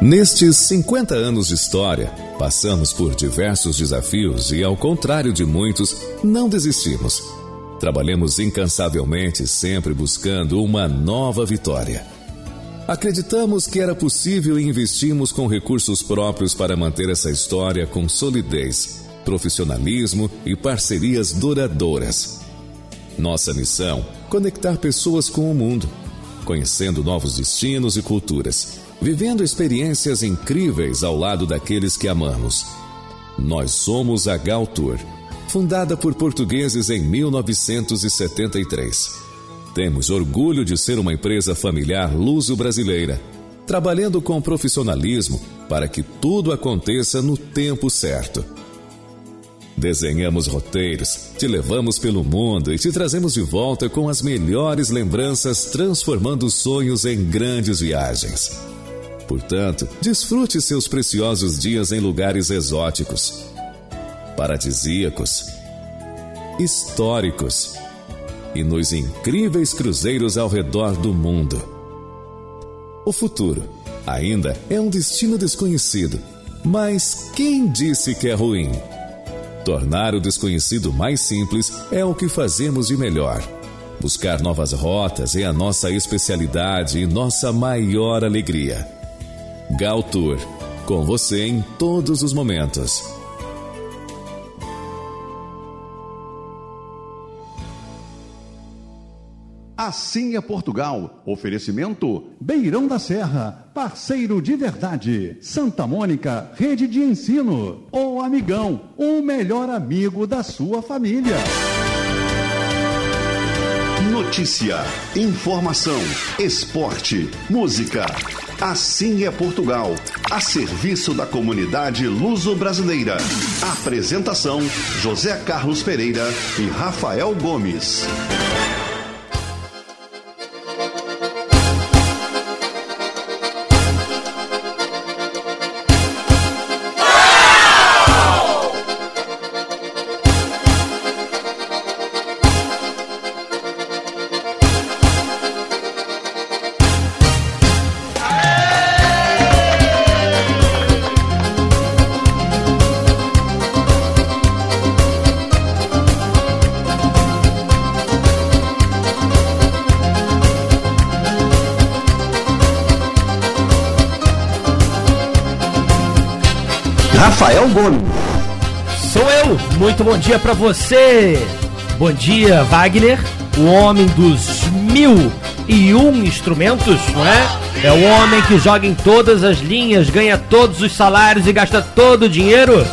Nestes 50 anos de história, passamos por diversos desafios e, ao contrário de muitos, não desistimos. Trabalhamos incansavelmente, sempre buscando uma nova vitória. Acreditamos que era possível e investimos com recursos próprios para manter essa história com solidez, profissionalismo e parcerias duradouras. Nossa missão: conectar pessoas com o mundo, conhecendo novos destinos e culturas vivendo experiências incríveis ao lado daqueles que amamos. Nós somos a Gal Tour, fundada por portugueses em 1973. Temos orgulho de ser uma empresa familiar luso-brasileira, trabalhando com profissionalismo para que tudo aconteça no tempo certo. Desenhamos roteiros, te levamos pelo mundo e te trazemos de volta com as melhores lembranças, transformando sonhos em grandes viagens. Portanto, desfrute seus preciosos dias em lugares exóticos, paradisíacos, históricos e nos incríveis cruzeiros ao redor do mundo. O futuro ainda é um destino desconhecido, mas quem disse que é ruim? Tornar o desconhecido mais simples é o que fazemos de melhor. Buscar novas rotas é a nossa especialidade e nossa maior alegria. Gal Tour, com você em todos os momentos. Assim é Portugal. Oferecimento Beirão da Serra, parceiro de verdade. Santa Mônica, rede de ensino. O Amigão, o melhor amigo da sua família. Notícia, informação, esporte, música. Assim é Portugal, a serviço da comunidade luso-brasileira. Apresentação: José Carlos Pereira e Rafael Gomes. Rafael Gomes. Sou eu. Muito bom dia para você. Bom dia, Wagner, o homem dos mil e um instrumentos, não é? É o homem que joga em todas as linhas, ganha todos os salários e gasta todo o dinheiro.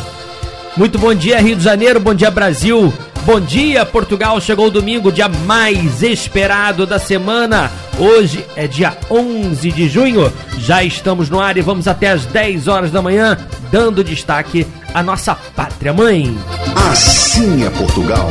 Muito bom dia, Rio de Janeiro. Bom dia, Brasil. Bom dia, Portugal. Chegou o domingo, dia mais esperado da semana. Hoje é dia 11 de junho. Já estamos no ar e vamos até as 10 horas da manhã, dando destaque à nossa pátria mãe. Assim é Portugal.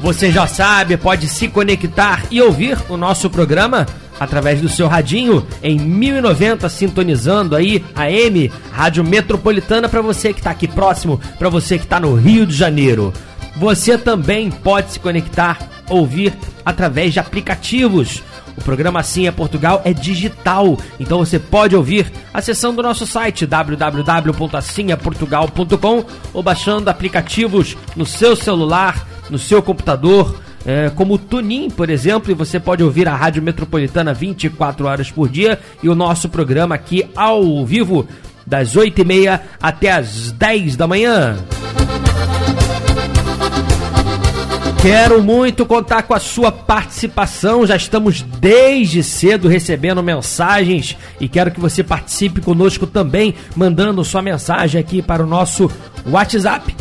Você já sabe, pode se conectar e ouvir o nosso programa através do seu radinho em 1090 sintonizando aí a M Rádio Metropolitana para você que está aqui próximo, para você que está no Rio de Janeiro. Você também pode se conectar, ouvir através de aplicativos. O programa Assim é Portugal é digital, então você pode ouvir acessando o nosso site www.assimeportugal.com ou baixando aplicativos no seu celular, no seu computador, é, como o Tunin, por exemplo, e você pode ouvir a Rádio Metropolitana 24 horas por dia e o nosso programa aqui ao vivo, das 8h30 até as 10 da manhã. Quero muito contar com a sua participação. Já estamos desde cedo recebendo mensagens e quero que você participe conosco também, mandando sua mensagem aqui para o nosso WhatsApp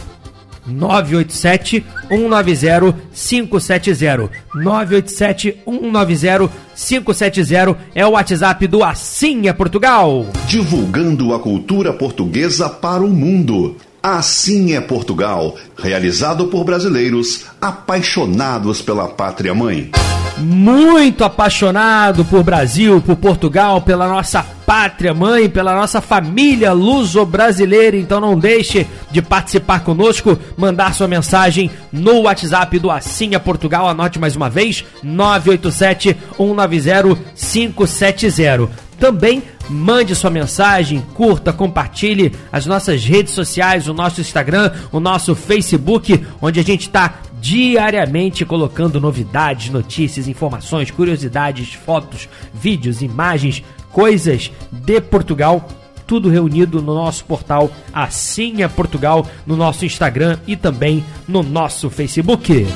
987 190 570. 987 190 570 é o WhatsApp do é Portugal. Divulgando a cultura portuguesa para o mundo. Assim é Portugal, realizado por brasileiros apaixonados pela pátria mãe. Muito apaixonado por Brasil, por Portugal, pela nossa pátria mãe, pela nossa família luso-brasileira. Então não deixe de participar conosco, mandar sua mensagem no WhatsApp do Assim é Portugal. Anote mais uma vez: 987 190 570. Também mande sua mensagem, curta, compartilhe as nossas redes sociais, o nosso Instagram, o nosso Facebook, onde a gente está diariamente colocando novidades, notícias, informações, curiosidades, fotos, vídeos, imagens, coisas de Portugal tudo reunido no nosso portal Assim é Portugal, no nosso Instagram e também no nosso Facebook.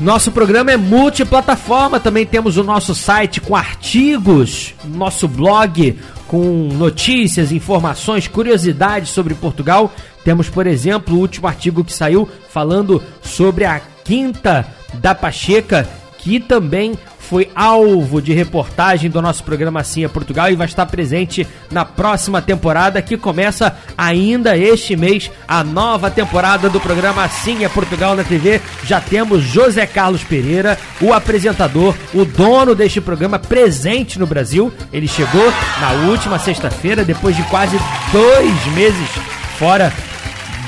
Nosso programa é multiplataforma, também temos o nosso site com artigos, nosso blog com notícias, informações, curiosidades sobre Portugal. Temos, por exemplo, o último artigo que saiu falando sobre a Quinta da Pacheca, que também foi alvo de reportagem do nosso programa Assim é Portugal e vai estar presente na próxima temporada que começa ainda este mês a nova temporada do programa Assim é Portugal na TV. Já temos José Carlos Pereira, o apresentador, o dono deste programa presente no Brasil. Ele chegou na última sexta-feira depois de quase dois meses fora,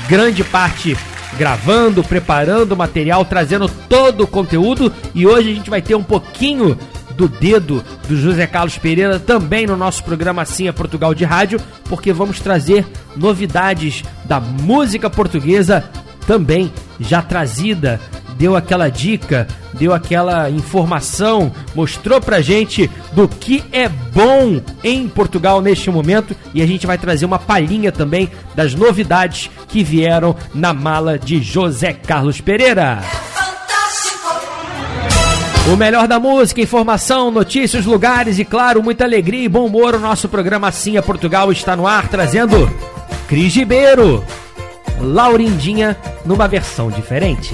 grande parte gravando, preparando material, trazendo todo o conteúdo. E hoje a gente vai ter um pouquinho do dedo do José Carlos Pereira também no nosso programa Assim é Portugal de Rádio, porque vamos trazer novidades da música portuguesa também já trazida deu aquela dica, deu aquela informação, mostrou pra gente do que é bom em Portugal neste momento e a gente vai trazer uma palhinha também das novidades que vieram na mala de José Carlos Pereira. O melhor da música, informação, notícias, lugares e, claro, muita alegria e bom humor. O nosso programa Assim é Portugal está no ar, trazendo Cris Ribeiro, Laurindinha, numa versão diferente.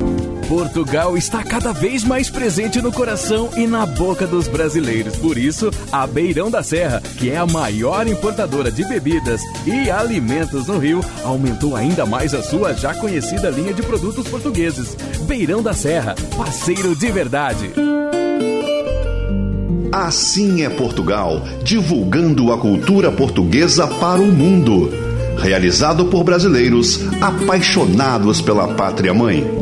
Portugal está cada vez mais presente no coração e na boca dos brasileiros. Por isso, a Beirão da Serra, que é a maior importadora de bebidas e alimentos no Rio, aumentou ainda mais a sua já conhecida linha de produtos portugueses. Beirão da Serra, parceiro de verdade. Assim é Portugal, divulgando a cultura portuguesa para o mundo. Realizado por brasileiros apaixonados pela pátria mãe.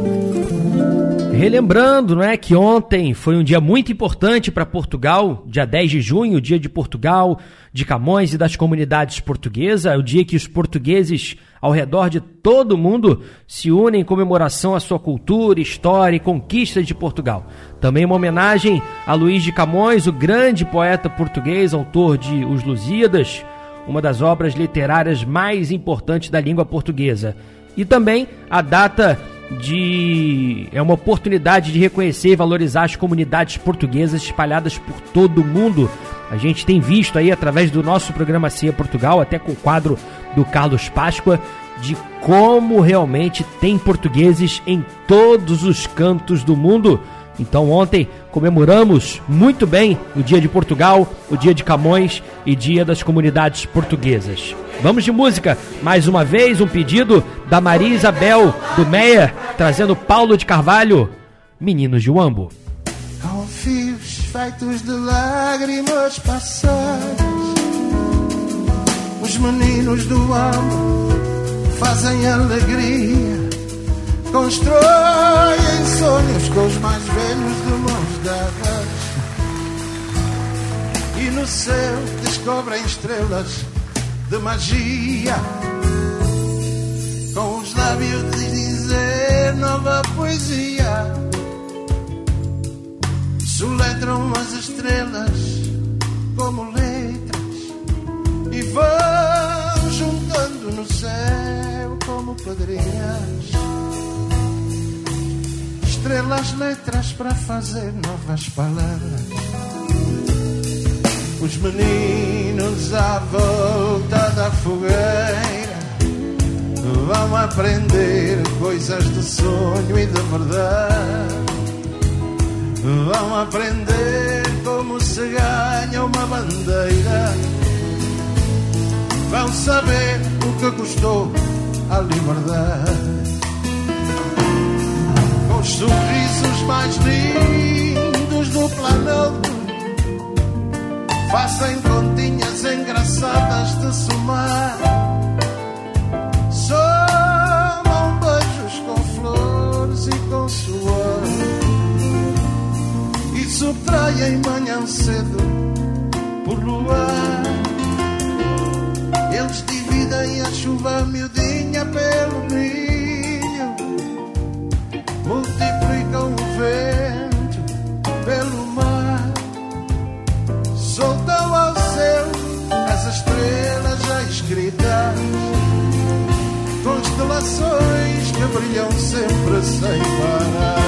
Relembrando, não é, que ontem foi um dia muito importante para Portugal, dia 10 de junho, dia de Portugal, de Camões e das comunidades portuguesas, o dia que os portugueses ao redor de todo o mundo se unem em comemoração à sua cultura, história e conquistas de Portugal. Também uma homenagem a Luís de Camões, o grande poeta português, autor de Os Lusíadas, uma das obras literárias mais importantes da língua portuguesa. E também a data de é uma oportunidade de reconhecer e valorizar as comunidades portuguesas espalhadas por todo o mundo. A gente tem visto aí através do nosso programa Cia Portugal, até com o quadro do Carlos Páscoa, de como realmente tem portugueses em todos os cantos do mundo. Então ontem comemoramos muito bem o Dia de Portugal, o Dia de Camões e Dia das Comunidades Portuguesas. Vamos de música, mais uma vez um pedido da Maria Isabel do Meia, trazendo Paulo de Carvalho, Meninos de Uambo. Com fios feitos de lágrimas passadas, os meninos do Uambo fazem alegria constroem sonhos com os mais velhos de mãos dadas. E no céu descobrem estrelas de magia, com os lábios de dizer nova poesia. Soletram as estrelas como letras e vão juntando no céu como padrinhas estrelas, letras para fazer novas palavras. Os meninos à volta da fogueira vão aprender coisas de sonho e de verdade. Vão aprender como se ganha uma bandeira. Vão saber o que custou a liberdade os sorrisos mais lindos do planalto fazem continhas engraçadas de somar. Somam beijos com flores e com suor e subtraem manhã cedo por luar. Eles dividem a chuva miudinha pelo brilho multiplicam o vento pelo mar, soltam ao céu as estrelas já escritas, constelações que brilham sempre sem parar.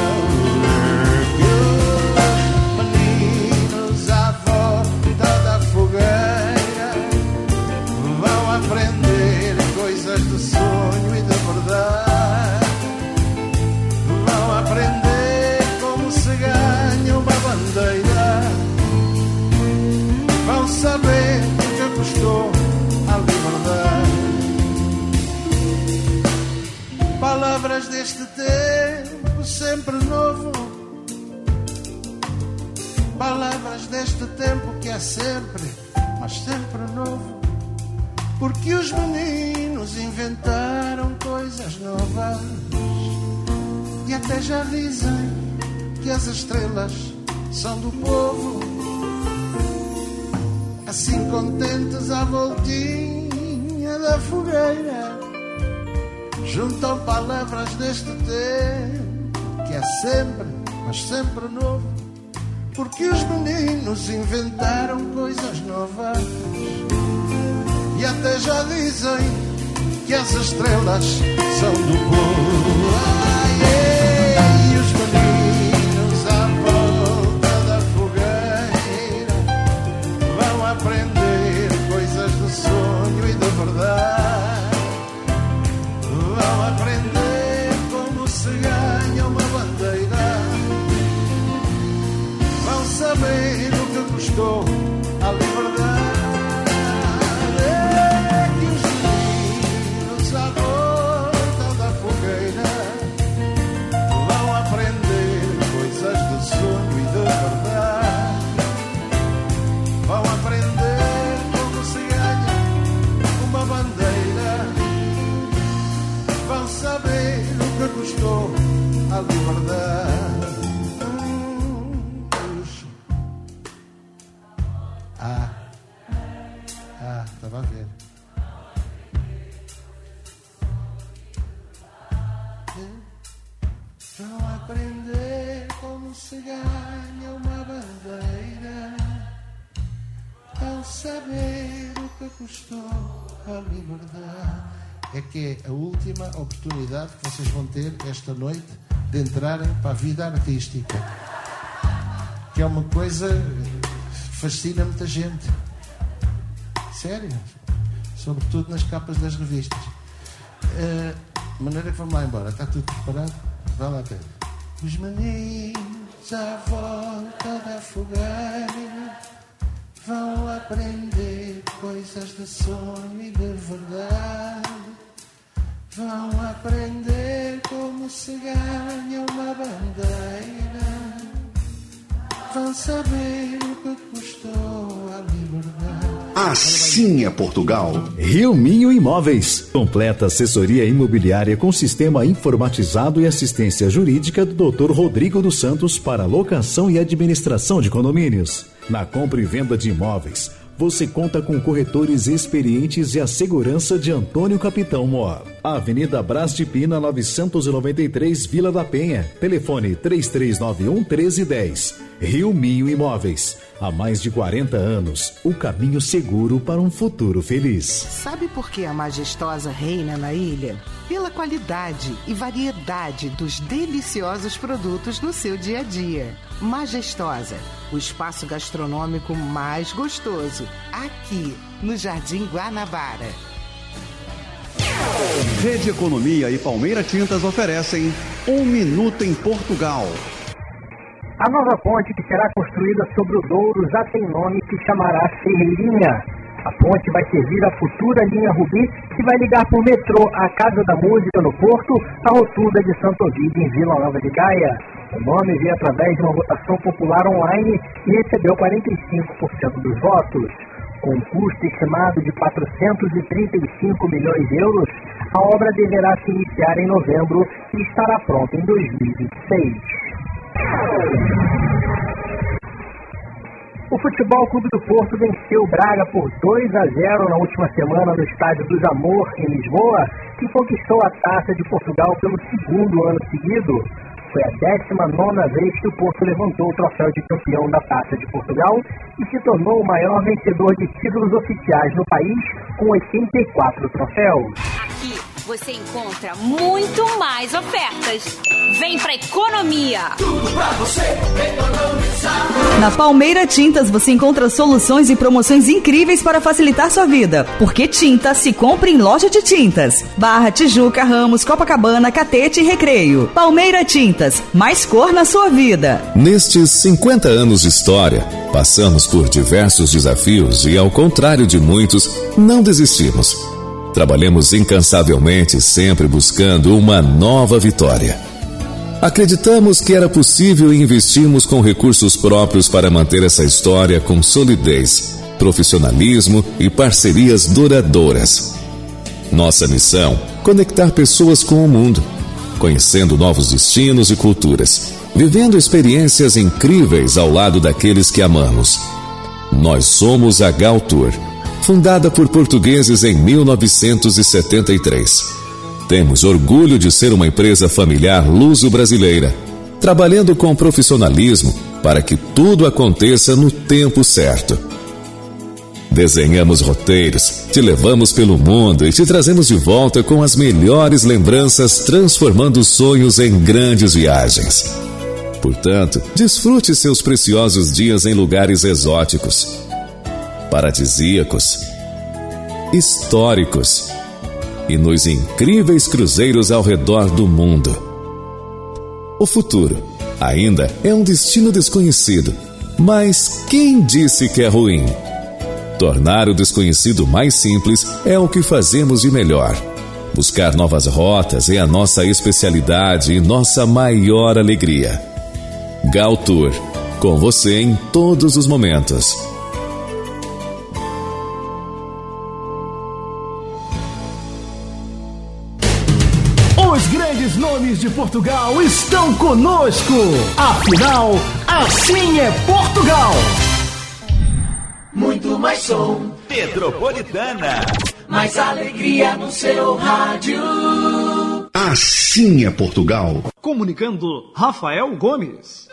Deste tempo sempre novo. Palavras deste tempo que é sempre, mas sempre novo. Porque os meninos inventaram coisas novas e até já dizem que as estrelas são do povo. Assim contentes à voltinha da fogueira juntam palavras deste tempo que é sempre, mas sempre novo. Porque os meninos inventaram coisas novas e até já dizem que as estrelas são do povo. Ai, ei, e os meninos à volta da fogueira vão aprender coisas do sonho e da verdade. A liberdade. É que os meninos à volta da fogueira vão aprender coisas do sonho e da verdade. Vão aprender como se ganha uma bandeira. Vão saber o que custou a liberdade. Custou a liberdade. É que é a última oportunidade que vocês vão ter esta noite de entrarem para a vida artística. Que é uma coisa que fascina muita gente. Sério. Sobretudo nas capas das revistas. Eh, de maneira que vamos lá embora. Está tudo preparado? Vá lá, Pedro. Os meninos à volta da fogueira vão aprender coisas de sonho e de verdade. Vão aprender como se ganha uma bandeira. Vão saber o que custou a liberdade. Assim é Portugal. Rio Minho Imóveis. Completa assessoria imobiliária com sistema informatizado e assistência jurídica do Dr. Rodrigo dos Santos para locação e administração de condomínios. Na compra e venda de imóveis, você conta com corretores experientes e a segurança de Antônio Capitão Mor. Avenida Brás de Pina, 993, Vila da Penha. Telefone 3391 1310. Rio Minho Imóveis. Há mais de 40 anos, o caminho seguro para um futuro feliz. Sabe por que a majestosa reina na ilha? Pela qualidade e variedade dos deliciosos produtos no seu dia a dia. Majestosa, o espaço gastronômico mais gostoso, aqui no Jardim Guanabara. Rede Economia e Palmeira Tintas oferecem Um Minuto em Portugal. A nova ponte que será construída sobre o Douro já tem nome que chamará Serrinha. A ponte vai servir a futura linha Rubi, que vai ligar por metrô a Casa da Música no Porto, a Rotunda de Santo Ovídio em Vila Nova de Gaia. O nome veio através de uma votação popular online e recebeu 45% dos votos. Com um custo estimado de 435 milhões de euros, a obra deverá se iniciar em novembro e estará pronta em 2026. O Futebol Clube do Porto venceu o Braga por 2 a 0 na última semana no Estádio dos Amor, em Lisboa, e conquistou a Taça de Portugal pelo segundo ano seguido. Foi a 19 vez que o Porto levantou o troféu de campeão da Taça de Portugal e se tornou o maior vencedor de títulos oficiais no país, com 84 troféus. Você encontra muito mais ofertas. Vem pra economia! Tudo pra você economizar. Na Palmeira Tintas você encontra soluções e promoções incríveis para facilitar sua vida. Porque tinta se compra em loja de tintas. Barra, Tijuca, Ramos, Copacabana, Catete e Recreio. Palmeira Tintas, mais cor na sua vida. Nestes 50 anos de história, passamos por diversos desafios e, ao contrário de muitos, não desistimos. Trabalhamos incansavelmente, sempre buscando uma nova vitória. Acreditamos que era possível e investimos com recursos próprios para manter essa história com solidez, profissionalismo e parcerias duradouras. Nossa missão: conectar pessoas com o mundo, conhecendo novos destinos e culturas, vivendo experiências incríveis ao lado daqueles que amamos. Nós somos a Gal Tour, fundada por portugueses em 1973. Temos orgulho de ser uma empresa familiar luso-brasileira, trabalhando com profissionalismo, para que tudo aconteça no tempo certo. Desenhamos roteiros, te levamos pelo mundo e te trazemos de volta com as melhores lembranças, transformando sonhos em grandes viagens. Portanto, desfrute seus preciosos dias em lugares exóticos, paradisíacos, históricos e nos incríveis cruzeiros ao redor do mundo. O futuro ainda é um destino desconhecido, mas quem disse que é ruim? Tornar o desconhecido mais simples é o que fazemos de melhor. Buscar novas rotas é a nossa especialidade e nossa maior alegria. Gal Tour, com você em todos os momentos. De Portugal estão conosco. Afinal, assim é Portugal. Muito mais som. Metropolitana. Mais alegria no seu rádio. Assim é Portugal. Comunicando Rafael Gomes.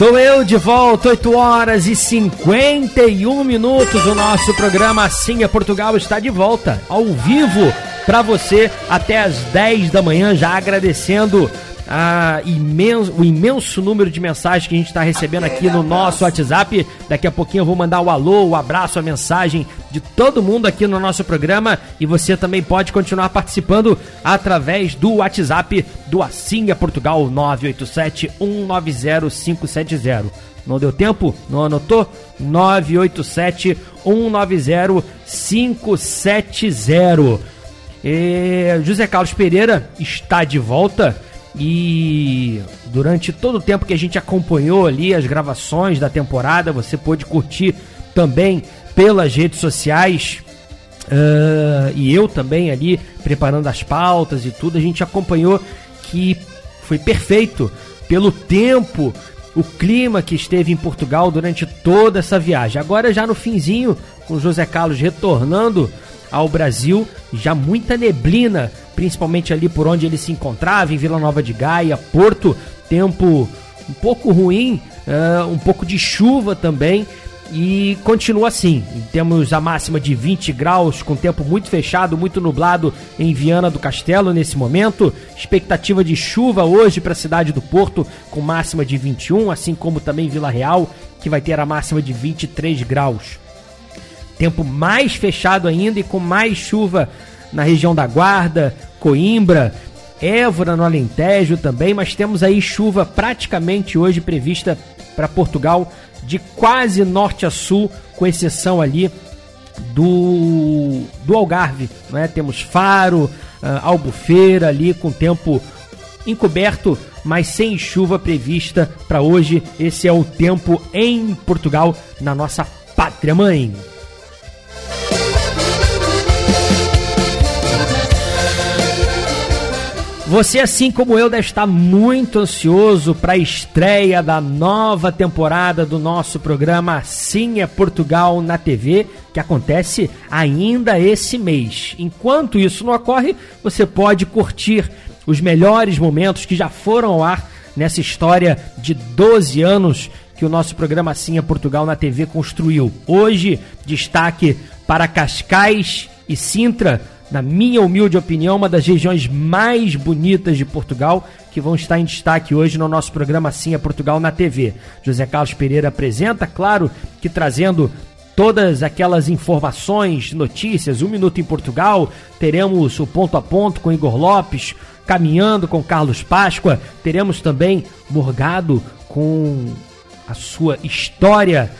Sou eu de volta, 8 horas e 51 minutos. O nosso programa Assim é Portugal está de volta, ao vivo, para você, até as 10 da manhã, já agradecendo a imenso, o imenso número de mensagens que a gente está recebendo aqui no nosso WhatsApp. Daqui a pouquinho eu vou mandar o alô, o abraço, a mensagem de todo mundo aqui no nosso programa. E você também pode continuar participando através do WhatsApp do é Portugal 987 190 570. Não deu tempo? Não anotou? 987 190 570. E José Carlos Pereira está de volta e durante todo o tempo que a gente acompanhou ali as gravações da temporada, você pôde curtir também pelas redes sociais. Uh, e eu também ali preparando as pautas e tudo, a gente acompanhou que foi perfeito pelo tempo, o clima que esteve em Portugal durante toda essa viagem. Agora já no finzinho, com José Carlos retornando ao Brasil, já muita neblina, principalmente ali por onde ele se encontrava, em Vila Nova de Gaia, Porto, tempo um pouco ruim, uh, um pouco de chuva também. E continua assim. Temos a máxima de 20 graus, com tempo muito fechado, muito nublado em Viana do Castelo nesse momento. Expectativa de chuva hoje para a cidade do Porto, com máxima de 21, assim como também Vila Real, que vai ter a máxima de 23 graus. Tempo mais fechado ainda e com mais chuva na região da Guarda, Coimbra, Évora no Alentejo também, mas temos aí chuva praticamente hoje prevista para Portugal de quase norte a sul, com exceção ali do, do Algarve, né? Temos Faro, uh, Albufeira ali com tempo encoberto, mas sem chuva prevista para hoje. Esse é o tempo em Portugal, na nossa pátria mãe. Você, assim como eu, deve estar muito ansioso para a estreia da nova temporada do nosso programa Assim é Portugal na TV, que acontece ainda esse mês. Enquanto isso não ocorre, você pode curtir os melhores momentos que já foram ao ar nessa história de 12 anos que o nosso programa Assim é Portugal na TV construiu. Hoje, destaque para Cascais e Sintra na minha humilde opinião, uma das regiões mais bonitas de Portugal, que vão estar em destaque hoje no nosso programa Assim é Portugal na TV. José Carlos Pereira apresenta, claro, que trazendo todas aquelas informações, notícias, um minuto em Portugal, teremos o ponto a ponto com Igor Lopes, caminhando com Carlos Páscoa, teremos também Morgado com a sua história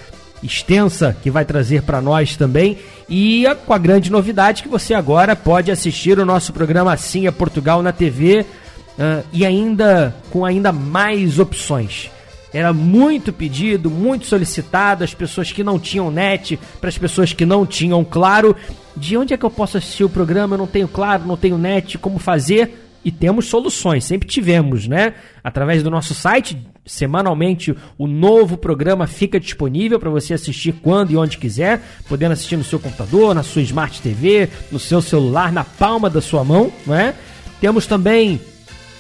extensa que vai trazer para nós também e com a grande novidade que você agora pode assistir o nosso programa Assim é Portugal na TV uh, e ainda com ainda mais opções. Era muito pedido, muito solicitado, as pessoas que não tinham net, para as pessoas que não tinham claro. De onde é que eu posso assistir o programa? Eu não tenho claro, não tenho net, como fazer? E temos soluções, sempre tivemos, né? Através do nosso site, Semanalmente, o novo programa fica disponível para você assistir quando e onde quiser, podendo assistir no seu computador, na sua Smart TV, no seu celular, na palma da sua mão, não é? Temos também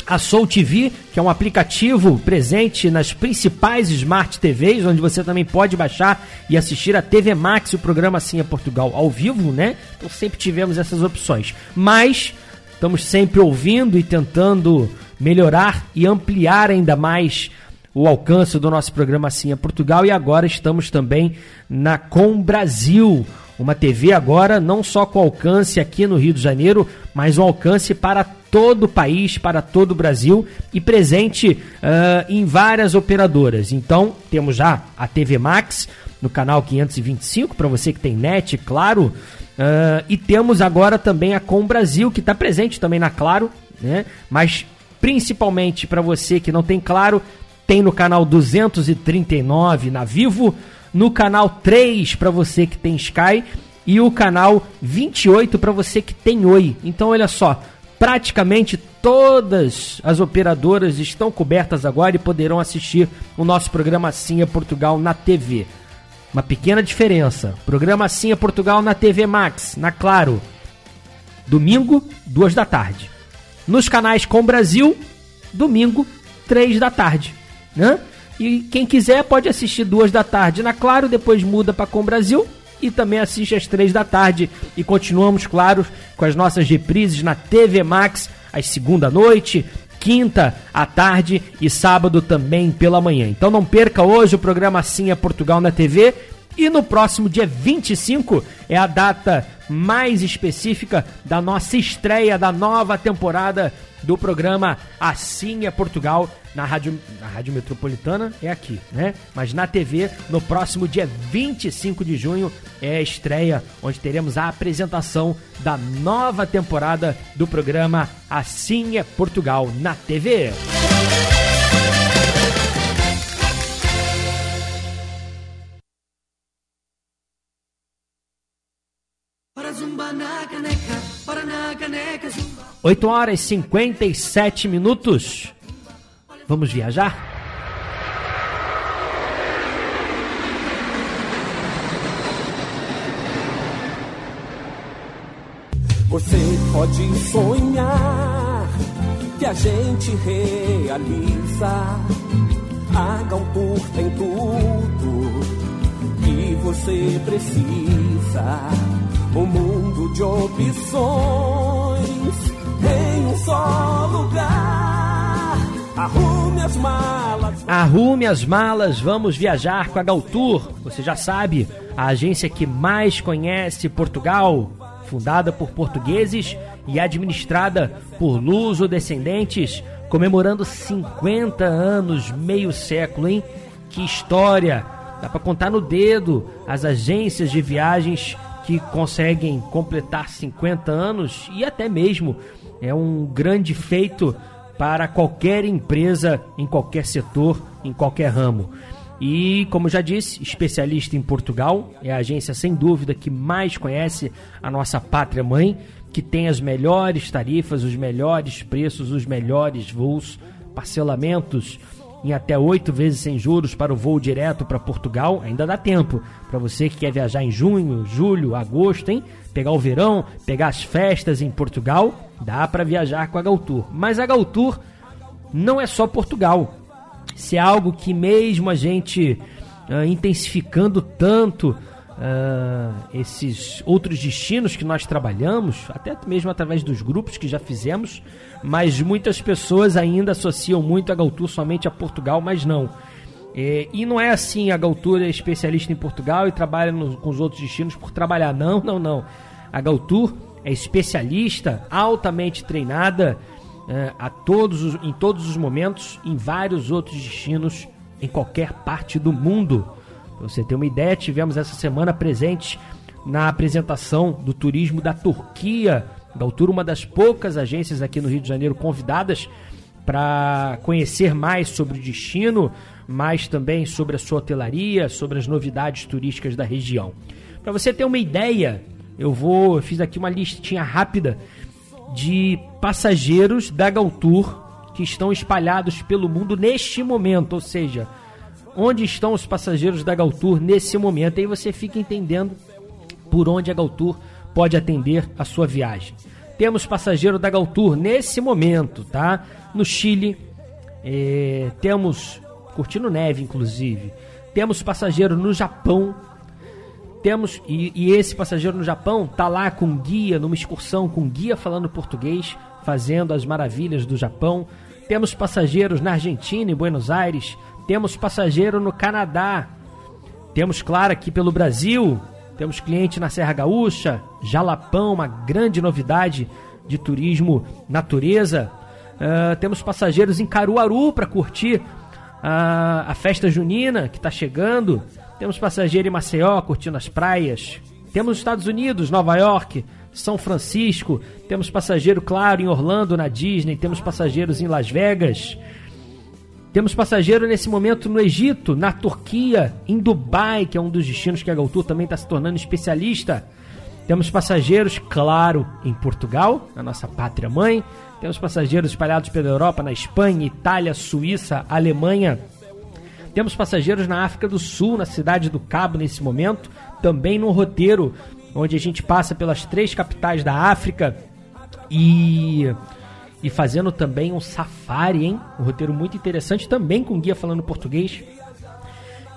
a Soul TV, que é um aplicativo presente nas principais Smart TVs, onde você também pode baixar e assistir a TV Max, o programa Assim é Portugal, ao vivo, né? Então sempre tivemos essas opções. Mas estamos sempre ouvindo e tentando melhorar e ampliar ainda mais o alcance do nosso programa Assim é Portugal e agora estamos também na Com Brasil, uma TV agora não só com alcance aqui no Rio de Janeiro, mas um alcance para todo o país, para todo o Brasil e presente uh, em várias operadoras. Então, temos já a TV Max no canal 525, para você que tem net, claro. Uh, e temos agora também a Com Brasil, que está presente também na Claro, né? mas principalmente para você que não tem Claro, tem no canal 239 na Vivo, no canal 3 para você que tem Sky e o canal 28 para você que tem Oi. Então, olha só, praticamente todas as operadoras estão cobertas agora e poderão assistir o nosso programa Assim é Portugal na TV. Uma pequena diferença. Programa Assim é Portugal na TV Max, na Claro. Domingo, duas da tarde. Nos canais Com Brasil, domingo, três da tarde. Né? E quem quiser pode assistir duas da tarde na Claro, depois muda para Com Brasil e também assiste às três da tarde. E continuamos, claro, com as nossas reprises na TV Max, às segunda noite, quinta à tarde e sábado também pela manhã. Então não perca hoje o programa Assim é Portugal na TV. E no próximo dia 25 é a data mais específica da nossa estreia da nova temporada do programa Assim é Portugal na rádio, na rádio metropolitana é aqui, né? Mas na TV, no próximo dia 25 de junho, é a estreia, onde teremos a apresentação da nova temporada do programa Assim é Portugal na TV. Oito horas e 57 minutos. Vamos viajar? Você pode sonhar que a gente realiza. A Galtour tem tudo que você precisa. Um mundo de opções em um só lugar. Arrume as malas. Arrume as malas, vamos viajar com a Galtour. Você já sabe, a agência que mais conhece Portugal, fundada por portugueses e administrada por luso-descendentes, comemorando 50 anos, meio século, hein? Que história! Dá para contar no dedo as agências de viagens que conseguem completar 50 anos e até mesmo é um grande feito para qualquer empresa, em qualquer setor, em qualquer ramo. E, como já disse, especialista em Portugal, é a agência sem dúvida que mais conhece a nossa pátria mãe, que tem as melhores tarifas, os melhores preços, os melhores voos, parcelamentos em até oito vezes sem juros para o voo direto para Portugal. Ainda dá tempo para você que quer viajar em junho, julho, agosto, hein? Pegar o verão, pegar as festas em Portugal Dá para viajar com a Galtour. Mas a Galtour não é só Portugal. Se é algo que mesmo a gente uh, intensificando tanto uh, esses outros destinos que nós trabalhamos, até mesmo através dos grupos que já fizemos, mas muitas pessoas ainda associam muito a Galtour somente a Portugal, mas não. É, e não é assim, a Galtour é especialista em Portugal e trabalha no, com os outros destinos por trabalhar. Não, não, não. A Galtour é especialista, altamente treinada é, a todos os, em todos os momentos, em vários outros destinos, em qualquer parte do mundo. Pra você ter uma ideia, tivemos essa semana presente na apresentação do turismo da Turquia, da altura uma das poucas agências aqui no Rio de Janeiro convidadas para conhecer mais sobre o destino, mais também sobre a sua hotelaria, sobre as novidades turísticas da região. Para você ter uma ideia, eu vou, eu fiz aqui uma listinha rápida de passageiros da Galtour que estão espalhados pelo mundo neste momento, ou seja, onde estão os passageiros da Galtour nesse momento. Aí você fica entendendo por onde a Galtour pode atender a sua viagem. temos passageiro da Galtour nesse momento, tá? No Chile, é, temos curtindo neve, inclusive. Temos passageiro no Japão. Temos e, e, esse passageiro no Japão tá lá com guia numa excursão com guia falando português, fazendo as maravilhas do Japão. Temos passageiros na Argentina e Buenos Aires. Temos passageiro no Canadá. Temos, claro, aqui pelo Brasil. Temos cliente na Serra Gaúcha, Jalapão, uma grande novidade de turismo natureza. Uh, temos passageiros em Caruaru para curtir a, a festa junina que está chegando. Temos passageiro em Maceió curtindo as praias. Temos Estados Unidos, Nova York, São Francisco. Temos passageiro, claro, em Orlando, na Disney. Temos passageiros em Las Vegas. Temos passageiro nesse momento no Egito, na Turquia, em Dubai, que é um dos destinos que a Galtour também está se tornando especialista. Temos passageiros, claro, em Portugal, na nossa pátria mãe. Temos passageiros espalhados pela Europa, na Espanha, Itália, Suíça, Alemanha. Temos passageiros na África do Sul, na cidade do Cabo, nesse momento. Também no roteiro, onde a gente passa pelas três capitais da África e, e fazendo também um safari, hein? Um roteiro muito interessante, também com guia falando português.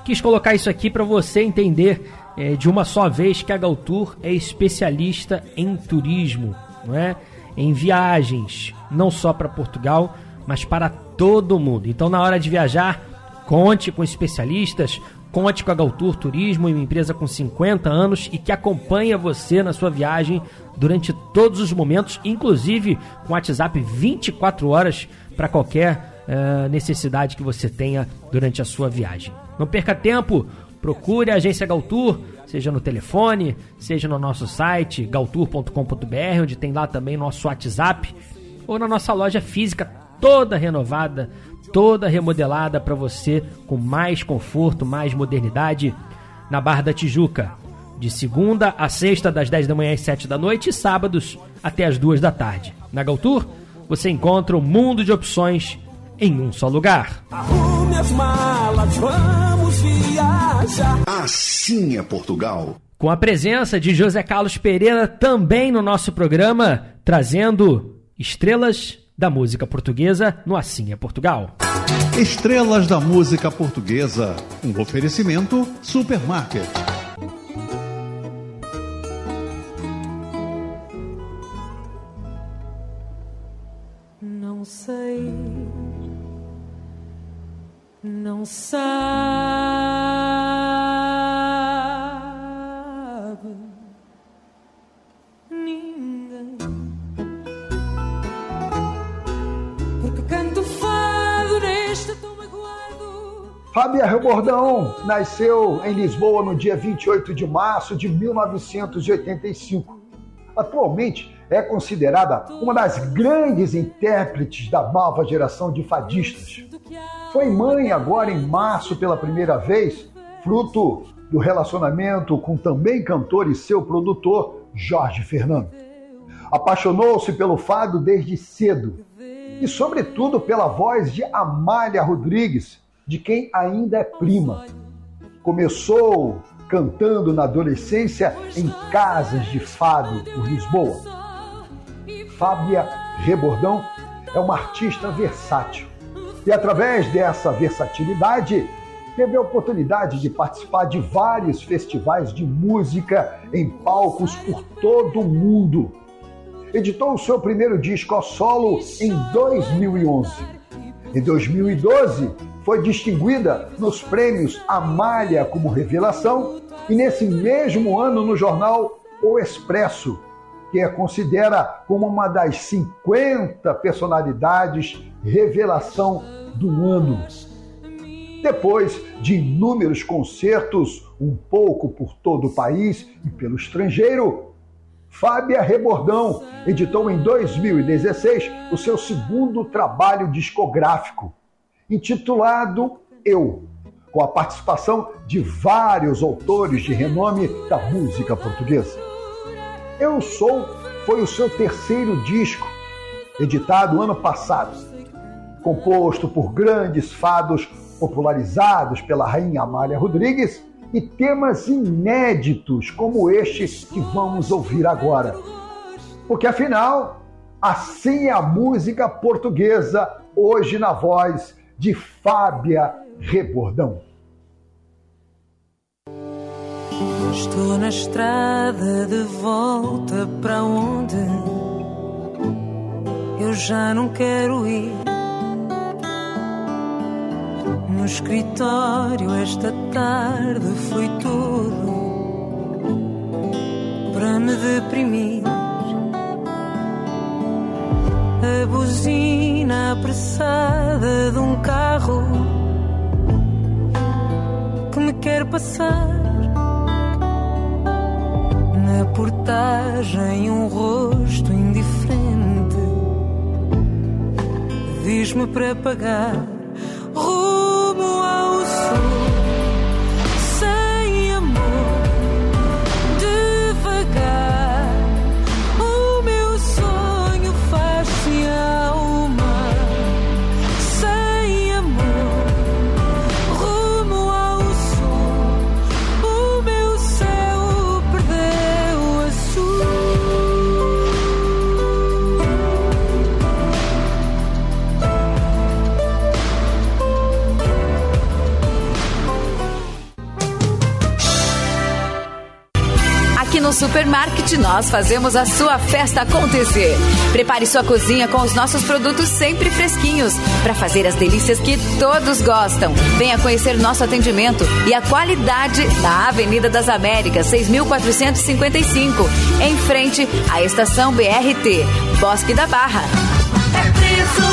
Quis colocar isso aqui para você entender é, de uma só vez que a Galtour é especialista em turismo, não é? em viagens, não só para Portugal, mas para todo mundo. Então, na hora de viajar, conte com especialistas, conte com a Galtour Turismo, uma empresa com 50 anos e que acompanha você na sua viagem durante todos os momentos, inclusive com WhatsApp 24 horas para qualquer uh, necessidade que você tenha durante a sua viagem. Não perca tempo, procure a agência Galtour seja no telefone, seja no nosso site galtour.com.br, onde tem lá também nosso WhatsApp, ou na nossa loja física toda renovada, toda remodelada para você com mais conforto, mais modernidade na Barra da Tijuca, de segunda a sexta das 10 da manhã às 7 da noite e sábados até as 2 da tarde. Na Galtour, você encontra um mundo de opções em um só lugar. Arrume as malas, vamos viajar. Assim é Portugal. Com a presença de José Carlos Pereira também no nosso programa, trazendo estrelas da música portuguesa no Assim é Portugal. Estrelas da música portuguesa, um oferecimento Supermarket. Não sei não sabe Fábia Rebordão nasceu em Lisboa no dia 28 de março de 1985. Atualmente é considerada uma das grandes intérpretes da nova geração de fadistas. Foi mãe agora em março pela primeira vez, fruto do relacionamento com também cantor e seu produtor, Jorge Fernando. Apaixonou-se pelo fado desde cedo e, sobretudo, pela voz de Amália Rodrigues, de quem ainda é prima. Começou cantando na adolescência em casas de fado por Lisboa. Fábia Rebordão é uma artista versátil e através dessa versatilidade, teve a oportunidade de participar de vários festivais de música em palcos por todo o mundo. Editou o seu primeiro disco a solo em 2011. Em 2012, foi distinguida nos prêmios Amália como Revelação e nesse mesmo ano no jornal O Expresso, que a considera como uma das 50 personalidades revelação do ano. Depois de inúmeros concertos, um pouco por todo o país e pelo estrangeiro, Fábia Rebordão editou em 2016 o seu segundo trabalho discográfico, intitulado Eu, com a participação de vários autores de renome da música portuguesa. Eu Sou foi o seu terceiro disco, editado ano passado, composto por grandes fados popularizados pela rainha Amália Rodrigues e temas inéditos como este que vamos ouvir agora. Porque afinal, assim é a música portuguesa, hoje na voz de Fábia Rebordão. Estou na estrada de volta para onde eu já não quero ir. No escritório esta tarde foi tudo para me deprimir. A buzina apressada de um carro que me quer passar. Na portagem, um rosto indiferente diz-me para pagar ao Supermarket nós fazemos a sua festa acontecer. Prepare sua cozinha com os nossos produtos sempre fresquinhos para fazer as delícias que todos gostam. Venha conhecer nosso atendimento e a qualidade na Avenida das Américas, 6455, em frente à estação BRT, Bosque da Barra. É preço,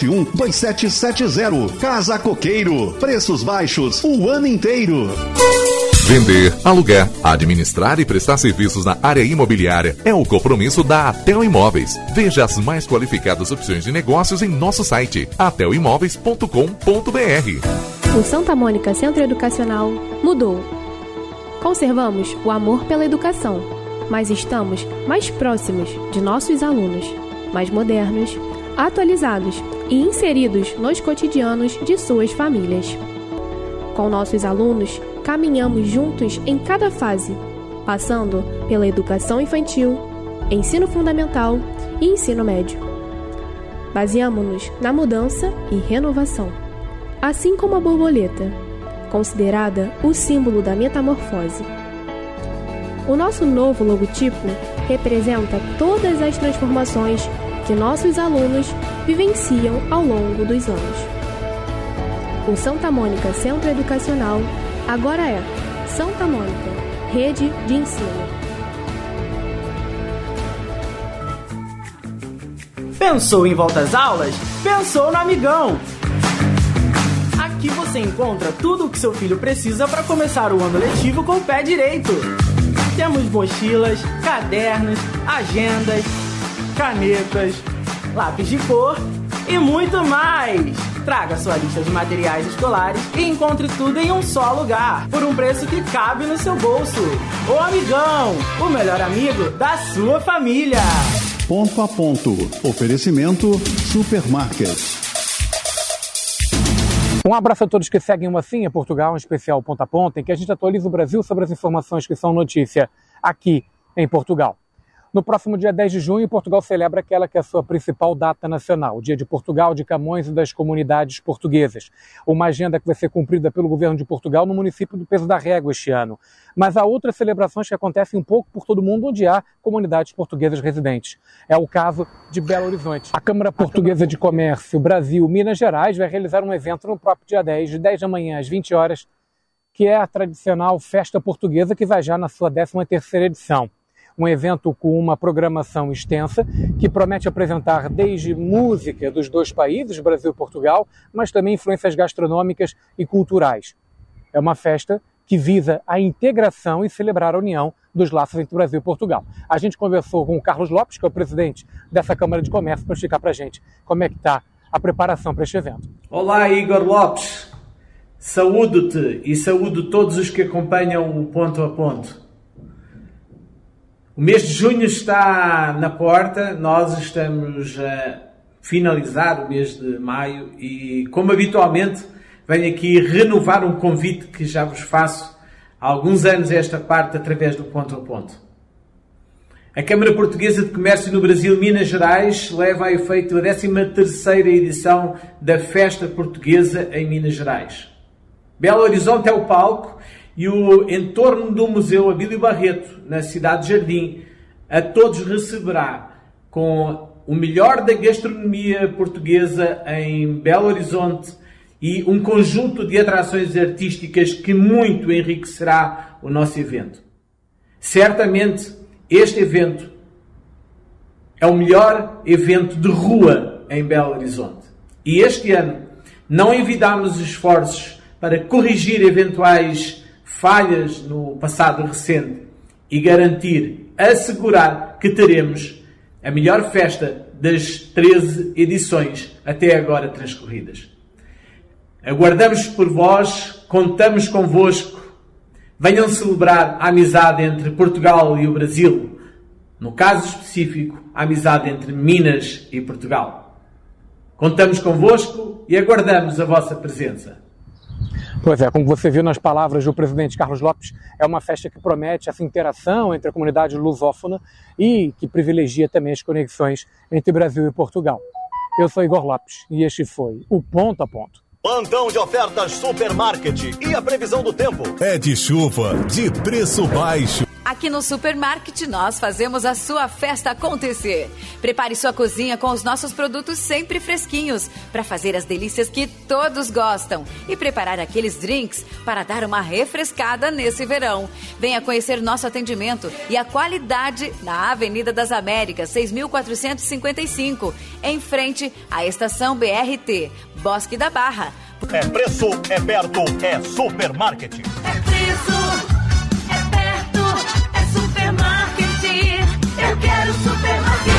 2770. Casa Coqueiro. Preços baixos o ano inteiro. Vender, alugar, administrar e prestar serviços na área imobiliária é o compromisso da Atel Imóveis. Veja as mais qualificadas opções de negócios em nosso site atelimóveis.com.br. O Santa Mônica Centro Educacional mudou. Conservamos o amor pela educação, mas estamos mais próximos de nossos alunos, mais modernos, atualizados e inseridos nos cotidianos de suas famílias. Com nossos alunos, caminhamos juntos em cada fase, passando pela educação infantil, ensino fundamental e ensino médio. Baseamos-nos na mudança e renovação, assim como a borboleta, considerada o símbolo da metamorfose. O nosso novo logotipo representa todas as transformações que nossos alunos vivenciam ao longo dos anos. O Santa Mônica Centro Educacional agora é Santa Mônica Rede de Ensino. Pensou em volta às aulas? Pensou no Amigão! Aqui você encontra tudo o que seu filho precisa para começar o ano letivo com o pé direito. Temos mochilas, cadernos, agendas, canetas, lápis de cor e muito mais! Traga sua lista de materiais escolares e encontre tudo em um só lugar, por um preço que cabe no seu bolso. O Amigão, o melhor amigo da sua família. Ponto a ponto. Oferecimento Supermarket. Um abraço a todos que seguem o é Portugal, um especial ponta a ponta, em que a gente atualiza o Brasil sobre as informações que são notícia aqui em Portugal. No próximo dia 10 de junho, Portugal celebra aquela que é a sua principal data nacional, o Dia de Portugal, de Camões e das comunidades portuguesas. Uma agenda que vai ser cumprida pelo governo de Portugal no município do Peso da Régua este ano. Mas há outras celebrações que acontecem um pouco por todo o mundo onde há comunidades portuguesas residentes. É o caso de Belo Horizonte. A Câmara Portuguesa de Comércio Brasil Minas Gerais vai realizar um evento no próprio dia 10, de 10 da manhã às 20 horas, que é a tradicional Festa Portuguesa, que vai já na sua 13ª edição um evento com uma programação extensa que promete apresentar desde música dos dois países, Brasil e Portugal, mas também influências gastronômicas e culturais. É uma festa que visa a integração e celebrar a união dos laços entre Brasil e Portugal. A gente conversou com o Carlos Lopes, que é o presidente dessa Câmara de Comércio, para explicar para a gente como é que está a preparação para este evento. Olá, Igor Lopes. Saúdo-te e saúdo todos os que acompanham o Ponto a Ponto. O mês de junho está na porta, nós estamos a finalizar o mês de maio e, como habitualmente, venho aqui renovar um convite que já vos faço há alguns anos esta parte através do Ponto a Ponto. A Câmara Portuguesa de Comércio no Brasil, Minas Gerais, leva a efeito a 13ª edição da Festa Portuguesa em Minas Gerais. Belo Horizonte é o palco e o entorno do Museu Abílio Barreto, na cidade de Jardim, a todos receberá com o melhor da gastronomia portuguesa em Belo Horizonte e um conjunto de atrações artísticas que muito enriquecerá o nosso evento. Certamente este evento é o melhor evento de rua em Belo Horizonte. E este ano não envidamos esforços para corrigir eventuais falhas no passado recente e garantir, assegurar que teremos a melhor festa das 13 edições até agora transcorridas. Aguardamos por vós, contamos convosco. Venham celebrar a amizade entre Portugal e o Brasil. No caso específico, a amizade entre Minas e Portugal. Contamos convosco e aguardamos a vossa presença. Pois é, como você viu nas palavras do presidente Carlos Lopes, é uma festa que promete essa interação entre a comunidade lusófona e que privilegia também as conexões entre Brasil e Portugal. Eu sou Igor Lopes e este foi o Ponto a Ponto. Plantão de ofertas Supermarket e a previsão do tempo. É de chuva, de preço baixo. Aqui no Supermarket nós fazemos a sua festa acontecer. Prepare sua cozinha com os nossos produtos sempre fresquinhos para fazer as delícias que todos gostam e preparar aqueles drinks para dar uma refrescada nesse verão. Venha conhecer nosso atendimento e a qualidade na Avenida das Américas, 6455, em frente à estação BRT, Bosque da Barra. É preço, é perto, é supermarket. É preço, é perto, é supermarket. Eu quero supermarket.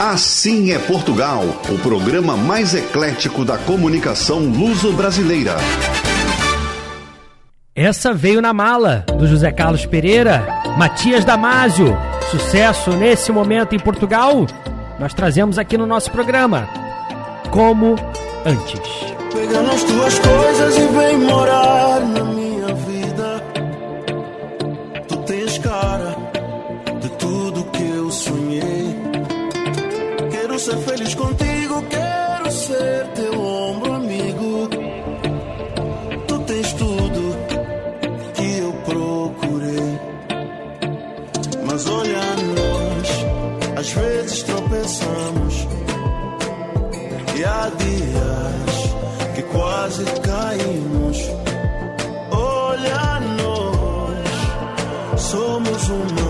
Assim é Portugal, o programa mais eclético da comunicação luso-brasileira. Essa veio na mala, do José Carlos Pereira, Matias Damasio. Sucesso nesse momento em Portugal, nós trazemos aqui no nosso programa. Como antes. Pega nas tuas coisas e vem morar na minha vida. Tu tens cara de tudo que eu sonhei. Quero ser feliz contigo, quero ser teu ombro amigo. Tu tens tudo que eu procurei. Mas olha nós, às vezes tropeçamos. E há dias que quase caímos. Olha nós, somos humanos.